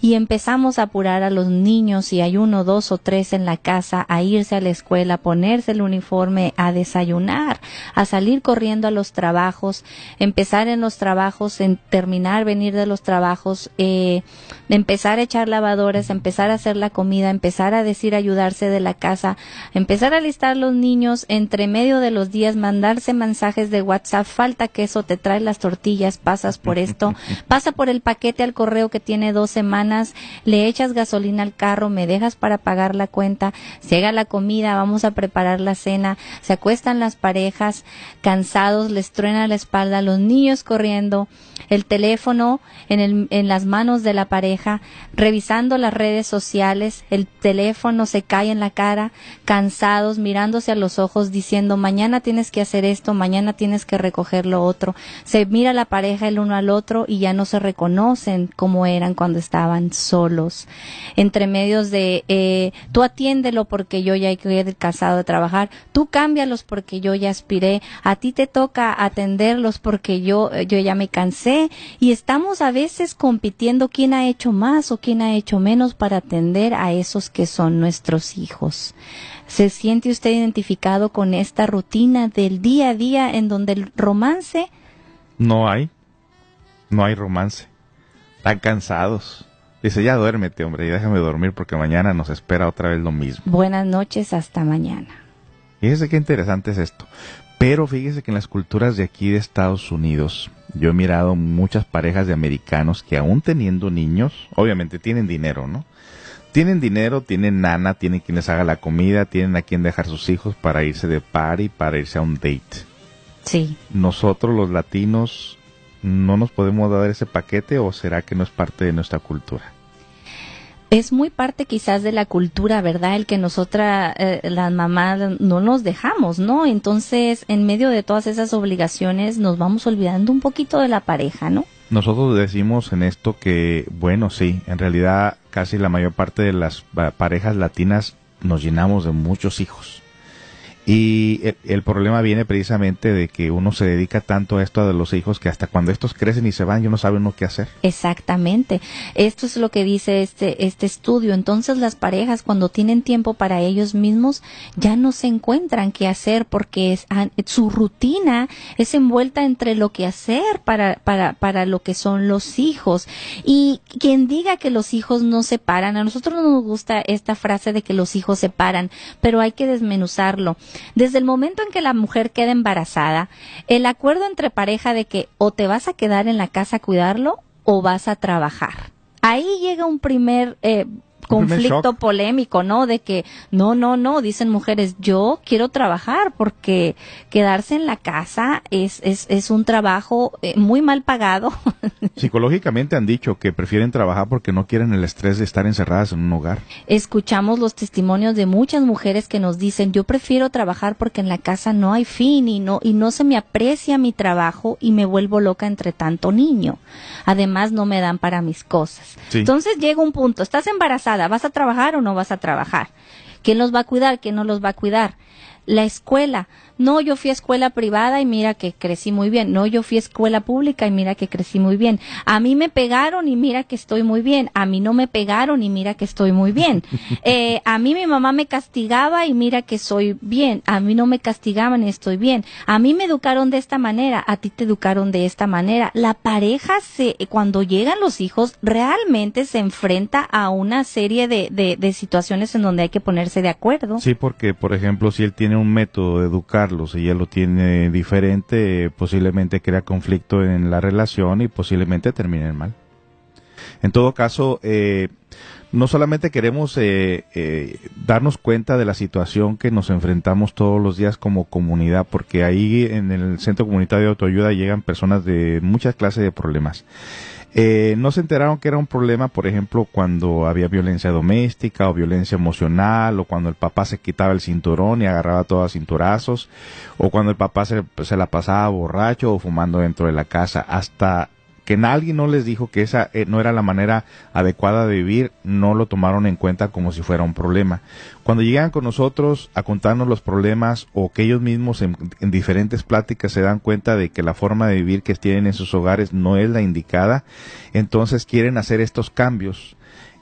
[SPEAKER 4] y empezamos a apurar a los niños si hay uno, dos o tres en la casa a irse a la escuela, a ponerse el uniforme, a desayunar, a salir corriendo a los trabajos, empezar en los trabajos, en terminar, venir de los trabajos, eh, empezar a echar lavadores, empezar a hacer la comida, empezar a decir ayudarse de la casa, empezar a listar los niños entre medio de los días, mandarse mensajes de WhatsApp, falta queso, te trae las tortillas, pasas por esto, pasa por el paquete al correo que tiene dos semanas, le echas gasolina al carro, me dejas para pagar la cuenta, llega la comida, vamos a preparar la cena, se acuestan las parejas cansados, les truena la espalda, los niños corriendo, el teléfono en, el, en las manos de la pareja, revisando las redes sociales, el teléfono se cae en la cara, cansados, mirándose a los ojos, diciendo mañana tienes que hacer esto, mañana tienes que recoger lo otro. Se mira la pareja el uno al otro y ya no se reconocen como eran estaban solos. Entre medios de eh, tú atiéndelo porque yo ya he casado de trabajar, tú cámbialos porque yo ya aspiré, a ti te toca atenderlos porque yo, yo ya me cansé y estamos a veces compitiendo quién ha hecho más o quién ha hecho menos para atender a esos que son nuestros hijos. ¿Se siente usted identificado con esta rutina del día a día en donde el romance
[SPEAKER 5] No hay. No hay romance. Están cansados. Dice, ya duérmete, hombre, y déjame dormir porque mañana nos espera otra vez lo mismo.
[SPEAKER 4] Buenas noches, hasta mañana.
[SPEAKER 5] Fíjese qué interesante es esto. Pero fíjese que en las culturas de aquí de Estados Unidos, yo he mirado muchas parejas de americanos que aún teniendo niños, obviamente tienen dinero, ¿no? Tienen dinero, tienen nana, tienen quien les haga la comida, tienen a quien dejar sus hijos para irse de party, para irse a un date.
[SPEAKER 4] Sí.
[SPEAKER 5] Nosotros los latinos no nos podemos dar ese paquete o será que no es parte de nuestra cultura?
[SPEAKER 4] es muy parte quizás de la cultura, ¿verdad? El que nosotras, eh, las mamás, no nos dejamos, ¿no? Entonces, en medio de todas esas obligaciones, nos vamos olvidando un poquito de la pareja, ¿no?
[SPEAKER 5] Nosotros decimos en esto que, bueno, sí, en realidad casi la mayor parte de las pa- parejas latinas nos llenamos de muchos hijos. Y el, problema viene precisamente de que uno se dedica tanto a esto de los hijos que hasta cuando estos crecen y se van, ya no sabe uno qué hacer.
[SPEAKER 4] Exactamente. Esto es lo que dice este, este estudio. Entonces las parejas cuando tienen tiempo para ellos mismos ya no se encuentran qué hacer porque es, su rutina es envuelta entre lo que hacer para, para, para lo que son los hijos. Y quien diga que los hijos no se paran, a nosotros no nos gusta esta frase de que los hijos se paran, pero hay que desmenuzarlo. Desde el momento en que la mujer queda embarazada, el acuerdo entre pareja de que o te vas a quedar en la casa a cuidarlo o vas a trabajar. Ahí llega un primer eh, conflicto polémico, ¿no? De que no, no, no, dicen mujeres, yo quiero trabajar porque quedarse en la casa es, es, es un trabajo eh, muy mal pagado.
[SPEAKER 5] Psicológicamente han dicho que prefieren trabajar porque no quieren el estrés de estar encerradas en un hogar.
[SPEAKER 4] Escuchamos los testimonios de muchas mujeres que nos dicen, yo prefiero trabajar porque en la casa no hay fin y no, y no se me aprecia mi trabajo y me vuelvo loca entre tanto niño. Además no me dan para mis cosas. Entonces llega un punto, estás embarazada, ¿Vas a trabajar o no vas a trabajar? ¿Quién los va a cuidar? ¿Quién no los va a cuidar? La escuela. No, yo fui a escuela privada y mira que crecí muy bien. No, yo fui a escuela pública y mira que crecí muy bien. A mí me pegaron y mira que estoy muy bien. A mí no me pegaron y mira que estoy muy bien. Eh, a mí mi mamá me castigaba y mira que soy bien. A mí no me castigaban y estoy bien. A mí me educaron de esta manera. A ti te educaron de esta manera. La pareja se, cuando llegan los hijos, realmente se enfrenta a una serie de, de, de situaciones en donde hay que ponerse de acuerdo.
[SPEAKER 5] Sí, porque, por ejemplo, si él tiene un método de educar si ella lo tiene diferente, posiblemente crea conflicto en la relación y posiblemente terminen mal. En todo caso, eh, no solamente queremos eh, eh, darnos cuenta de la situación que nos enfrentamos todos los días como comunidad, porque ahí en el Centro Comunitario de Autoayuda llegan personas de muchas clases de problemas. Eh, no se enteraron que era un problema, por ejemplo, cuando había violencia doméstica o violencia emocional, o cuando el papá se quitaba el cinturón y agarraba todos cinturazos, o cuando el papá se la pasaba borracho o fumando dentro de la casa. Hasta que nadie no les dijo que esa eh, no era la manera adecuada de vivir, no lo tomaron en cuenta como si fuera un problema. Cuando llegan con nosotros a contarnos los problemas o que ellos mismos en, diferentes pláticas se dan cuenta de que la forma de vivir que tienen en sus hogares no es la indicada, entonces quieren hacer estos cambios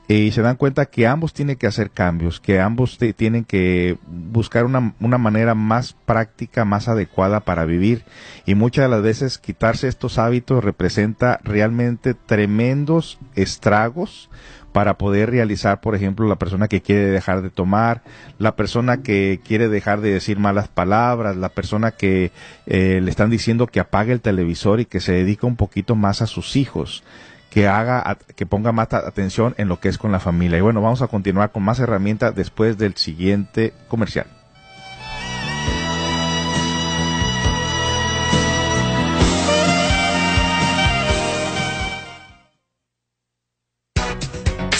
[SPEAKER 5] y se dan cuenta que ambos tienen que hacer cambios, que ambos tienen que buscar una, una, manera más práctica, más adecuada para vivir. Y muchas de las veces quitarse estos hábitos representa realmente tremendos estragos para poder realizar, por ejemplo, la persona que quiere dejar de tomar, la persona que quiere dejar de decir malas palabras, la persona que eh, le están diciendo que apague el televisor y que se dedica un poquito más a sus hijos que haga, que ponga más atención en lo que es con la familia. Y bueno, vamos a continuar con más herramientas después del siguiente comercial.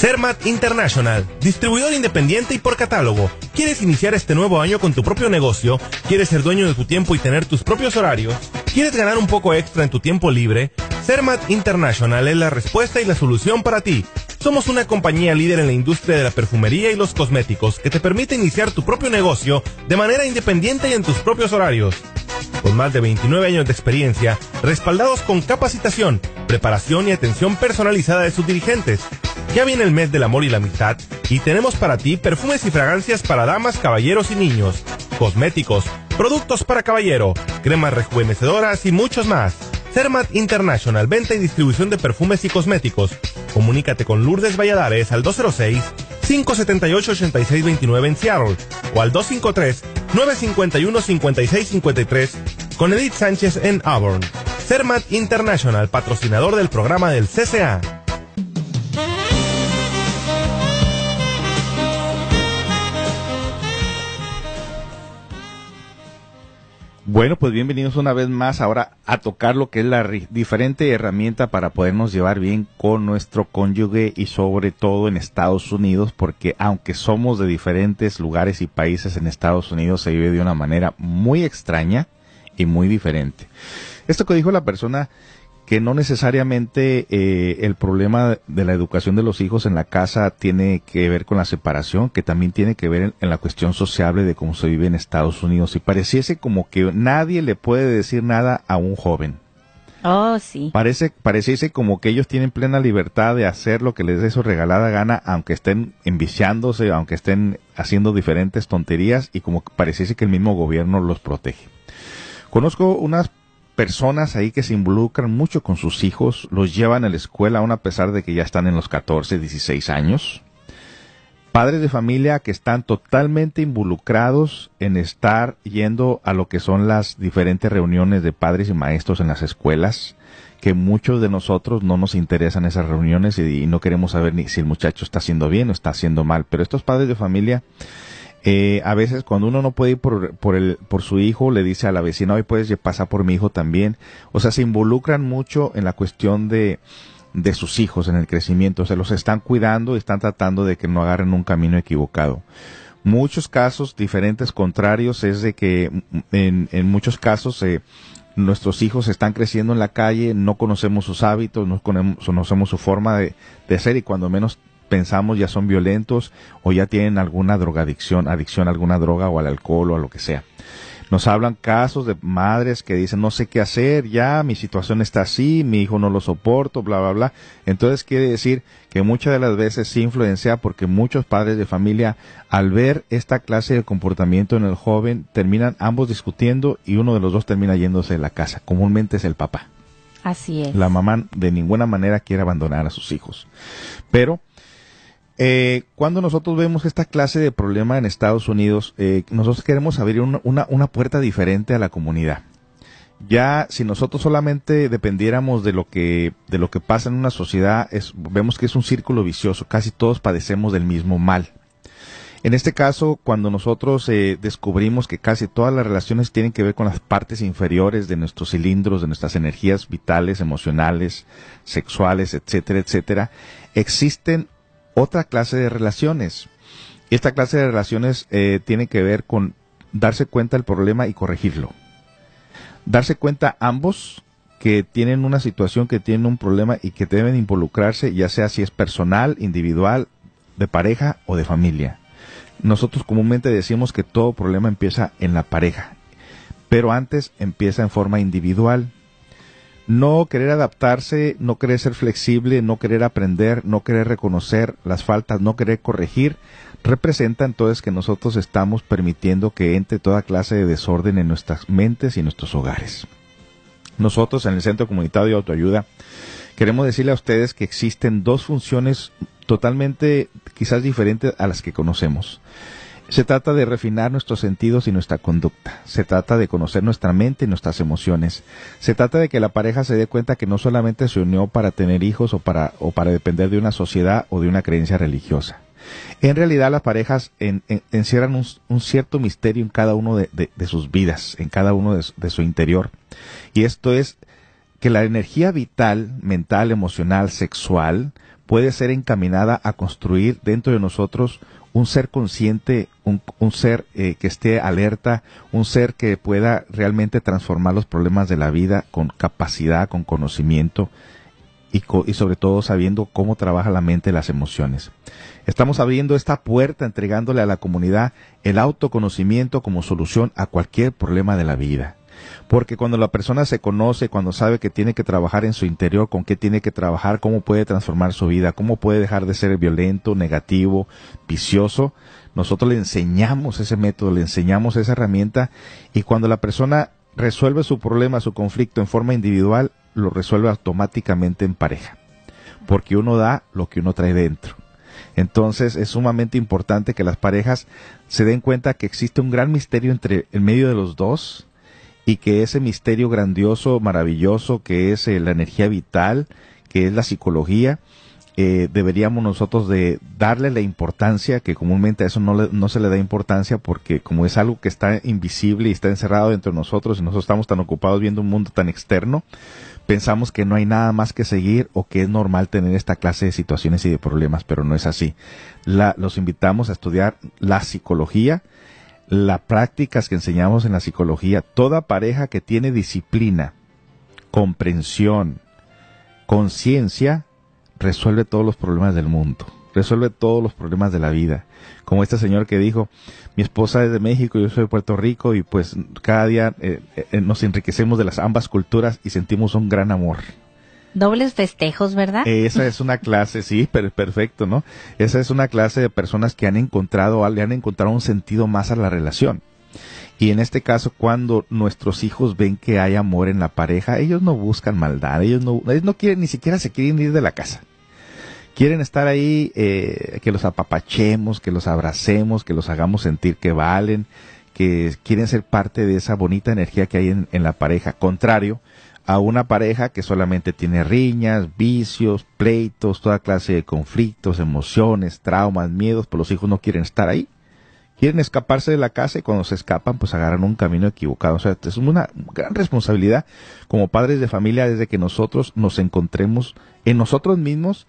[SPEAKER 6] Cermat International, distribuidor independiente y por catálogo. ¿Quieres iniciar este nuevo año con tu propio negocio? ¿Quieres ser dueño de tu tiempo y tener tus propios horarios? ¿Quieres ganar un poco extra en tu tiempo libre? Cermat International es la respuesta y la solución para ti. Somos una compañía líder en la industria de la perfumería y los cosméticos que te permite iniciar tu propio negocio de manera independiente y en tus propios horarios. Con más de 29 años de experiencia, respaldados con capacitación, preparación y atención personalizada de sus dirigentes, ya viene el mes del amor y la amistad y tenemos para ti perfumes y fragancias para damas, caballeros y niños, cosméticos, productos para caballero, cremas rejuvenecedoras y muchos más. Cermat International, venta y distribución de perfumes y cosméticos. Comunícate con Lourdes Valladares al 206-578-8629 en Seattle o al 253-951-5653 con Edith Sánchez en Auburn. Cermat International, patrocinador del programa del CCA.
[SPEAKER 5] Bueno, pues bienvenidos una vez más ahora a tocar lo que es la diferente herramienta para podernos llevar bien con nuestro cónyuge y sobre todo en Estados Unidos, porque aunque somos de diferentes lugares y países en Estados Unidos, se vive de una manera muy extraña y muy diferente. Esto que dijo la persona que no necesariamente eh, el problema de la educación de los hijos en la casa tiene que ver con la separación, que también tiene que ver en, en, la cuestión sociable de cómo se vive en Estados Unidos. Y pareciese como que nadie le puede decir nada a un joven.
[SPEAKER 4] Oh, sí.
[SPEAKER 5] Parece, pareciese como que ellos tienen plena libertad de hacer lo que les dé su regalada gana, aunque estén enviciándose, aunque estén haciendo diferentes tonterías, y como que pareciese que el mismo gobierno los protege. Conozco unas personas ahí que se involucran mucho con sus hijos, los llevan a la escuela aún a pesar de que ya están en los 14, 16 años. Padres de familia que están totalmente involucrados en estar yendo a lo que son las diferentes reuniones de padres y maestros en las escuelas, que muchos de nosotros no nos interesan esas reuniones y, no queremos saber ni si el muchacho está haciendo bien o está haciendo mal. Pero estos padres de familia eh, a veces cuando uno no puede ir por, por, el, por su hijo, le dice a la vecina, hoy puedes pasar por mi hijo también. O sea, se involucran mucho en la cuestión de, de sus hijos en el crecimiento. Se los están cuidando y están tratando de que no agarren un camino equivocado. Muchos casos diferentes contrarios es de que en, en muchos casos eh, nuestros hijos están creciendo en la calle, no conocemos sus hábitos, no conocemos su forma de, de ser y cuando menos pensamos ya son violentos o ya tienen alguna drogadicción, adicción a alguna droga o al alcohol o a lo que sea. Nos hablan casos de madres que dicen no sé qué hacer, ya mi situación está así, mi hijo no lo soporto, bla, bla, bla. Entonces quiere decir que muchas de las veces sí influencia porque muchos padres de familia al ver esta clase de comportamiento en el joven terminan ambos discutiendo y uno de los dos termina yéndose de la casa. Comúnmente es el papá.
[SPEAKER 4] Así es.
[SPEAKER 5] La mamá de ninguna manera quiere abandonar a sus hijos. Pero eh, cuando nosotros vemos esta clase de problema en Estados Unidos, eh, nosotros queremos abrir una, una, puerta diferente a la comunidad. Ya si nosotros solamente dependiéramos de lo que de lo que pasa en una sociedad, vemos que es un círculo vicioso. Casi todos padecemos del mismo mal. En este caso, cuando nosotros eh, descubrimos que casi todas las relaciones tienen que ver con las partes inferiores de nuestros cilindros, de nuestras energías vitales, emocionales, sexuales, etcétera, etcétera, existen otra clase de relaciones. Esta clase de relaciones eh, tiene que ver con darse cuenta del problema y corregirlo. Darse cuenta ambos que tienen una situación, que tienen un problema y que deben involucrarse, ya sea si es personal, individual, de pareja o de familia. Nosotros comúnmente decimos que todo problema empieza en la pareja, pero antes empieza en forma individual no querer adaptarse, no querer ser flexible, no querer aprender, no querer reconocer las faltas, no querer corregir, representa entonces que nosotros estamos permitiendo que entre toda clase de desorden en nuestras mentes y nuestros hogares. Nosotros en el Centro Comunitario de Autoayuda queremos decirle a ustedes que existen dos funciones totalmente quizás diferentes a las que conocemos. Se trata de refinar nuestros sentidos y nuestra conducta. Se trata de conocer nuestra mente y nuestras emociones. Se trata de que la pareja se dé cuenta que no solamente se unió para tener hijos o para, o para depender de una sociedad o de una creencia religiosa. En realidad las parejas encierran un, cierto misterio en cada uno de, sus vidas, en cada uno de su interior. Y esto es que la energía vital, mental, emocional, sexual, puede ser encaminada a construir dentro de nosotros un ser consciente, un, un ser eh, que esté alerta, un ser que pueda realmente transformar los problemas de la vida con capacidad, con conocimiento y, y sobre todo sabiendo cómo trabaja la mente y las emociones. Estamos abriendo esta puerta entregándole a la comunidad el autoconocimiento como solución a cualquier problema de la vida. Porque cuando la persona se conoce, cuando sabe que tiene que trabajar en su interior, con qué tiene que trabajar, cómo puede transformar su vida, cómo puede dejar de ser violento, negativo, vicioso, nosotros le enseñamos ese método, le enseñamos esa herramienta y cuando la persona resuelve su problema, su conflicto en forma individual, lo resuelve automáticamente en pareja. Porque uno da lo que uno trae dentro. Entonces es sumamente importante que las parejas se den cuenta que existe un gran misterio entre el medio de los dos y que ese misterio grandioso, maravilloso, que es eh, la energía vital, que es la psicología, eh, deberíamos nosotros de darle la importancia, que comúnmente a eso no, se le da importancia porque como es algo que está invisible y está encerrado dentro de nosotros y nosotros estamos tan ocupados viendo un mundo tan externo, pensamos que no hay nada más que seguir o que es normal tener esta clase de situaciones y de problemas, pero no es así. La, los invitamos a estudiar la psicología, las prácticas que enseñamos en la psicología, toda pareja que tiene disciplina, comprensión, conciencia resuelve todos los problemas del mundo, resuelve todos los problemas de la vida. Como este señor que dijo, mi esposa es de México, yo soy de Puerto Rico y pues cada día eh, eh, nos enriquecemos de las ambas culturas y sentimos un gran amor.
[SPEAKER 4] Dobles festejos, ¿verdad?
[SPEAKER 5] Esa es una clase, sí, perfecto, ¿no? Esa es una clase de personas que han encontrado, le han encontrado un sentido más a la relación. Y en este caso, cuando nuestros hijos ven que hay amor en la pareja, ellos no buscan maldad, ellos no, ellos no quieren, ni siquiera se quieren ir de la casa. Quieren estar ahí, eh, que los apapachemos, que los abracemos, que los hagamos sentir que valen, que quieren ser parte de esa bonita energía que hay en, en la pareja. Contrario a una pareja que solamente tiene riñas, vicios, pleitos, toda clase de conflictos, emociones, traumas, miedos, pues los hijos no quieren estar ahí quieren escaparse de la casa y cuando se escapan pues agarran un camino equivocado. O sea, es una gran responsabilidad como padres de familia desde que nosotros nos encontremos en nosotros mismos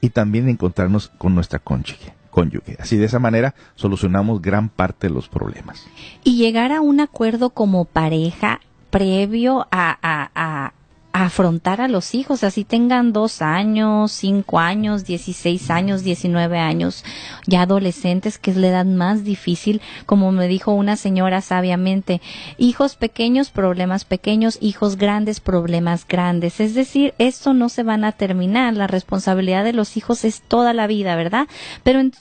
[SPEAKER 5] y también encontrarnos con nuestra cónyuge. Cónyuge. Así de esa manera solucionamos gran parte de los problemas.
[SPEAKER 4] Y llegar a un acuerdo como pareja previo a, a, afrontar a los hijos, así tengan dos años, cinco años, dieciséis años, diecinueve años, ya adolescentes, que es la edad más difícil, como me dijo una señora sabiamente, hijos pequeños, problemas pequeños, hijos grandes, problemas grandes. Es decir, esto no se van a terminar, la responsabilidad de los hijos es toda la vida, ¿verdad? Pero en,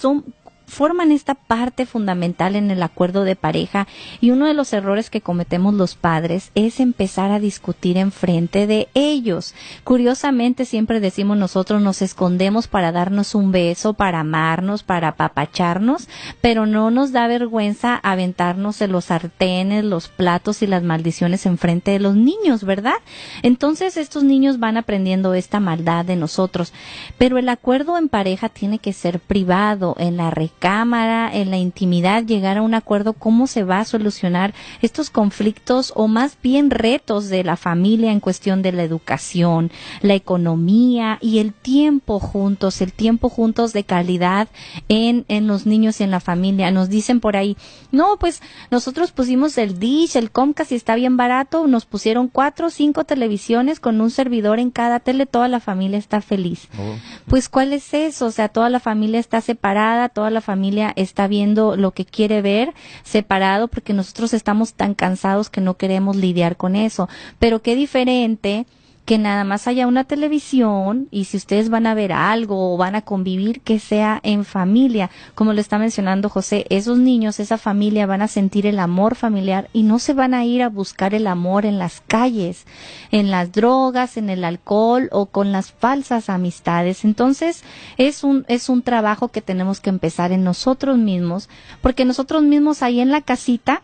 [SPEAKER 4] forman esta parte fundamental en el acuerdo de pareja y uno de los errores que cometemos los padres es empezar a discutir en frente de ellos. Curiosamente siempre decimos nosotros nos escondemos para darnos un beso, para amarnos, para apapacharnos, pero no nos da vergüenza aventarnos en los sartenes, los platos y las maldiciones en frente de los niños, ¿verdad? Entonces estos niños van aprendiendo esta maldad de nosotros, pero el acuerdo en pareja tiene que ser privado en la cámara, en la intimidad, llegar a un acuerdo cómo se va a solucionar estos conflictos o más bien retos de la familia en cuestión de la educación, la economía y el tiempo juntos, el tiempo juntos de calidad en, en los niños y en la familia. Nos dicen por ahí, no, pues nosotros pusimos el Dish, el Comcast y está bien barato, nos pusieron cuatro o cinco televisiones con un servidor en cada tele, toda la familia está feliz. Oh. Pues ¿cuál es eso? O sea, toda la familia está separada, toda la familia está viendo lo que quiere ver separado porque nosotros estamos tan cansados que no queremos lidiar con eso. Pero qué diferente que nada más haya una televisión y si ustedes van a ver algo o van a convivir, que sea en familia. Como lo está mencionando José, esos niños, esa familia van a sentir el amor familiar y no se van a ir a buscar el amor en las calles, en las drogas, en el alcohol o con las falsas amistades. Entonces, es un, es un trabajo que tenemos que empezar en nosotros mismos, porque nosotros mismos ahí en la casita,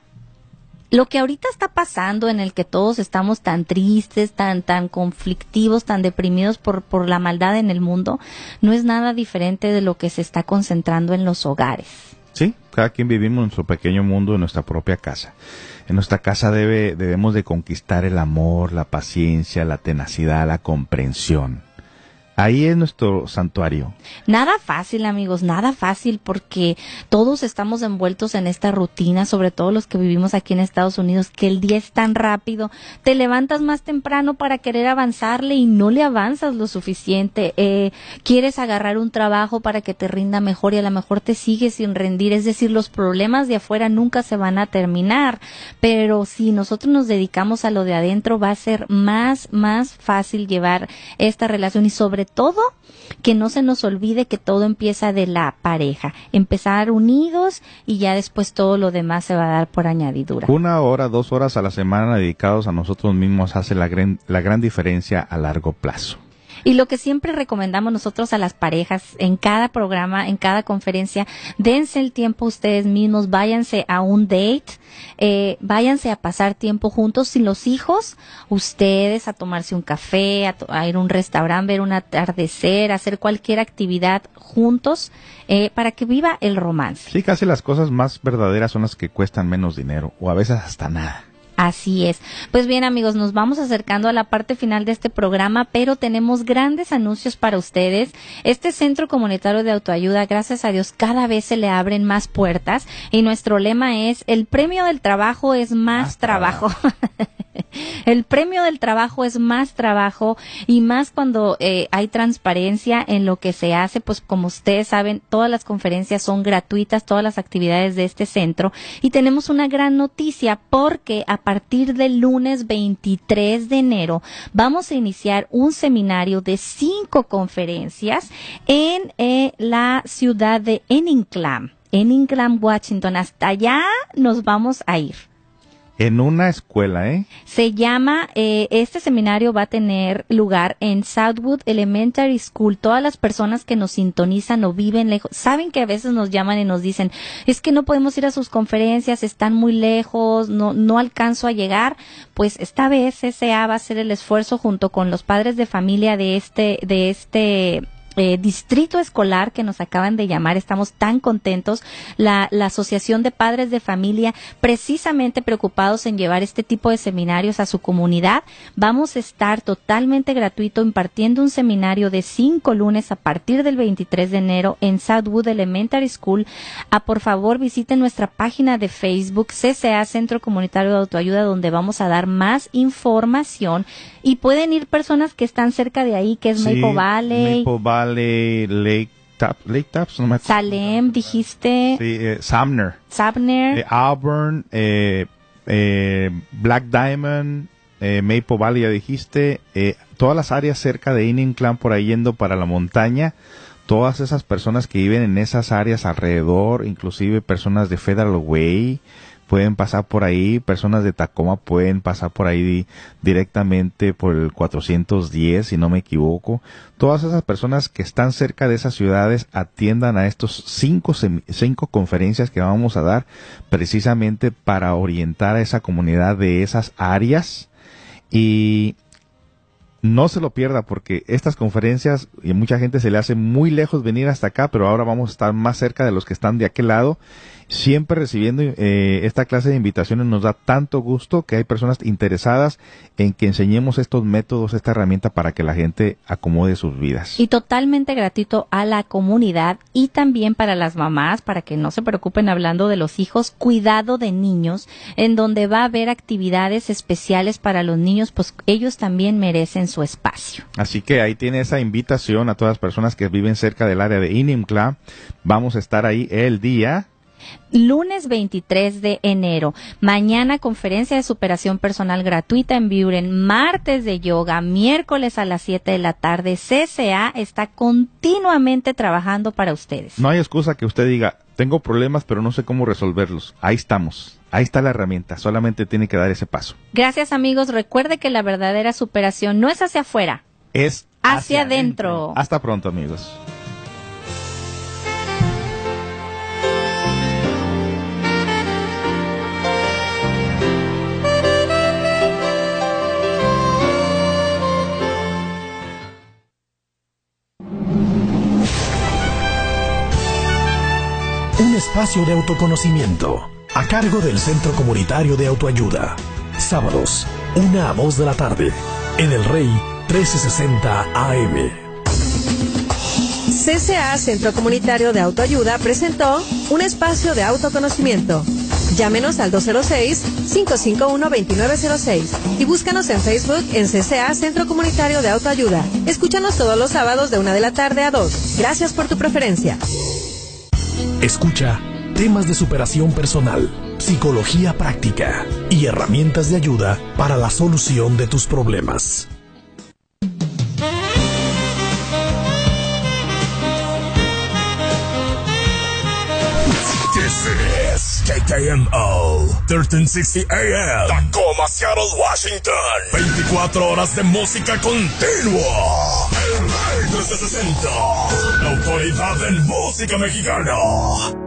[SPEAKER 4] lo que ahorita está pasando en el que todos estamos tan tristes, tan, tan conflictivos, tan deprimidos por, por la maldad en el mundo, no es nada diferente de lo que se está concentrando en los hogares.
[SPEAKER 5] Sí, cada quien vivimos en nuestro pequeño mundo, en nuestra propia casa. En nuestra casa debe, debemos de conquistar el amor, la paciencia, la tenacidad, la comprensión Ahí es nuestro santuario.
[SPEAKER 4] Nada fácil, amigos, nada fácil porque todos estamos envueltos en esta rutina, sobre todo los que vivimos aquí en Estados Unidos, que el día es tan rápido. Te levantas más temprano para querer avanzarle y no le avanzas lo suficiente. Eh, quieres agarrar un trabajo para que te rinda mejor y a lo mejor te sigues sin rendir. Es decir, los problemas de afuera nunca se van a terminar. Pero si nosotros nos dedicamos a lo de adentro, va a ser más, más fácil llevar esta relación y sobre todo que no se nos olvide que todo empieza de la pareja, empezar unidos y ya después todo lo demás se va a dar por añadidura.
[SPEAKER 5] Una hora, dos horas a la semana dedicados a nosotros mismos hace la gran, la gran diferencia a largo plazo.
[SPEAKER 4] Y lo que siempre recomendamos nosotros a las parejas en cada programa, en cada conferencia, dense el tiempo ustedes mismos, váyanse a un date, eh, váyanse a pasar tiempo juntos sin los hijos, ustedes a tomarse un café, a, ir a un restaurante, ver un atardecer, hacer cualquier actividad juntos eh, para que viva el romance.
[SPEAKER 5] Sí, casi las cosas más verdaderas son las que cuestan menos dinero o a veces hasta nada.
[SPEAKER 4] Así es. Pues bien amigos, nos vamos acercando a la parte final de este programa, pero tenemos grandes anuncios para ustedes. Este centro comunitario de autoayuda, gracias a Dios, cada vez se le abren más puertas y nuestro lema es, el premio del trabajo es más, trabajo. El premio del trabajo es más trabajo y más cuando eh, hay transparencia en lo que se hace, pues como ustedes saben, todas las conferencias son gratuitas, todas las actividades de este centro y tenemos una gran noticia porque a partir del lunes 23 de enero vamos a iniciar un seminario de cinco conferencias en eh, la ciudad de Enninclam, Enninclam, Washington. Hasta allá nos vamos a ir.
[SPEAKER 5] En una escuela, ¿eh?
[SPEAKER 4] Se llama, eh, este seminario va a tener lugar en Southwood Elementary School. Todas las personas que nos sintonizan o viven lejos, saben que a veces nos llaman y nos dicen, es que no podemos ir a sus conferencias, están muy lejos, no, no alcanzo a llegar. Pues esta vez SA va a hacer el esfuerzo junto con los padres de familia de este, de este eh, distrito escolar que nos acaban de llamar. Estamos tan contentos. La, la Asociación de Padres de Familia, precisamente preocupados en llevar este tipo de seminarios a su comunidad. Vamos a estar totalmente gratuito impartiendo un seminario de cinco lunes a partir del 23 de enero en Southwood Elementary School. Ah, por favor, visiten nuestra página de Facebook, CCA Centro Comunitario de Autoayuda, donde vamos a dar más información y pueden ir personas que están cerca de ahí, que es
[SPEAKER 5] Sí,
[SPEAKER 4] Maple Valley.
[SPEAKER 5] Maple Valley, Lake, Tap, Lake Taps, no me
[SPEAKER 4] Salem, dijiste,
[SPEAKER 5] Sí, eh, Sumner, eh, Auburn, eh, eh, Black Diamond, Maple Valley, ya dijiste, eh, todas las áreas cerca de Indian Clan por ahí yendo para la montaña, todas esas personas que viven en esas áreas alrededor, inclusive personas de Federal Way, pueden pasar por ahí, personas de Tacoma pueden pasar por ahí di- directamente por el 410, si no me equivoco. Todas esas personas que están cerca de esas ciudades atiendan a estos cinco, cinco conferencias que vamos a dar precisamente para orientar a esa comunidad de esas áreas y no se lo pierda porque estas conferencias y mucha gente se le hace muy lejos venir hasta acá, pero ahora vamos a estar más cerca de los que están de aquel lado. Siempre recibiendo eh, esta clase de invitaciones nos da tanto gusto que hay personas interesadas en que enseñemos estos métodos, esta herramienta para que la gente acomode sus vidas.
[SPEAKER 4] y totalmente gratuito a la comunidad y también para las mamás, para que no se preocupen hablando de los hijos, cuidado de niños, en donde va a haber actividades especiales para los niños, pues ellos también merecen su espacio.
[SPEAKER 5] Así que ahí tiene esa invitación a todas las personas que viven cerca del área de Inimcla. Vamos a estar ahí el día
[SPEAKER 4] Lunes 23 de enero. Mañana conferencia de superación personal gratuita en Buren. Martes de yoga. Miércoles a las 7 de la tarde. CCA está continuamente trabajando para ustedes.
[SPEAKER 5] No hay excusa que usted diga, tengo problemas pero no sé cómo resolverlos. Ahí estamos. Ahí está la herramienta. Solamente tiene que dar ese paso.
[SPEAKER 4] Gracias amigos. Recuerde que la verdadera superación no es hacia afuera,
[SPEAKER 5] Es
[SPEAKER 4] hacia, adentro.
[SPEAKER 5] Hasta pronto amigos.
[SPEAKER 1] Espacio de autoconocimiento a cargo del Centro Comunitario de Autoayuda. Sábados, 1 a 2 de la tarde, en el Rey 1360 AM.
[SPEAKER 3] CCA Centro Comunitario de Autoayuda presentó un espacio de autoconocimiento. Llámenos al 206-551-2906 y búscanos en Facebook en CCA Centro Comunitario de Autoayuda. Escúchanos todos los sábados de 1 de la tarde a 2. Gracias por tu preferencia.
[SPEAKER 1] Escucha temas de superación personal, psicología práctica y herramientas de ayuda para la solución de tus problemas.
[SPEAKER 15] KKMO 1360 AM Tacoma, Seattle, Washington. 24 horas de música continua. El Rey 360 La autoridad en música mexicana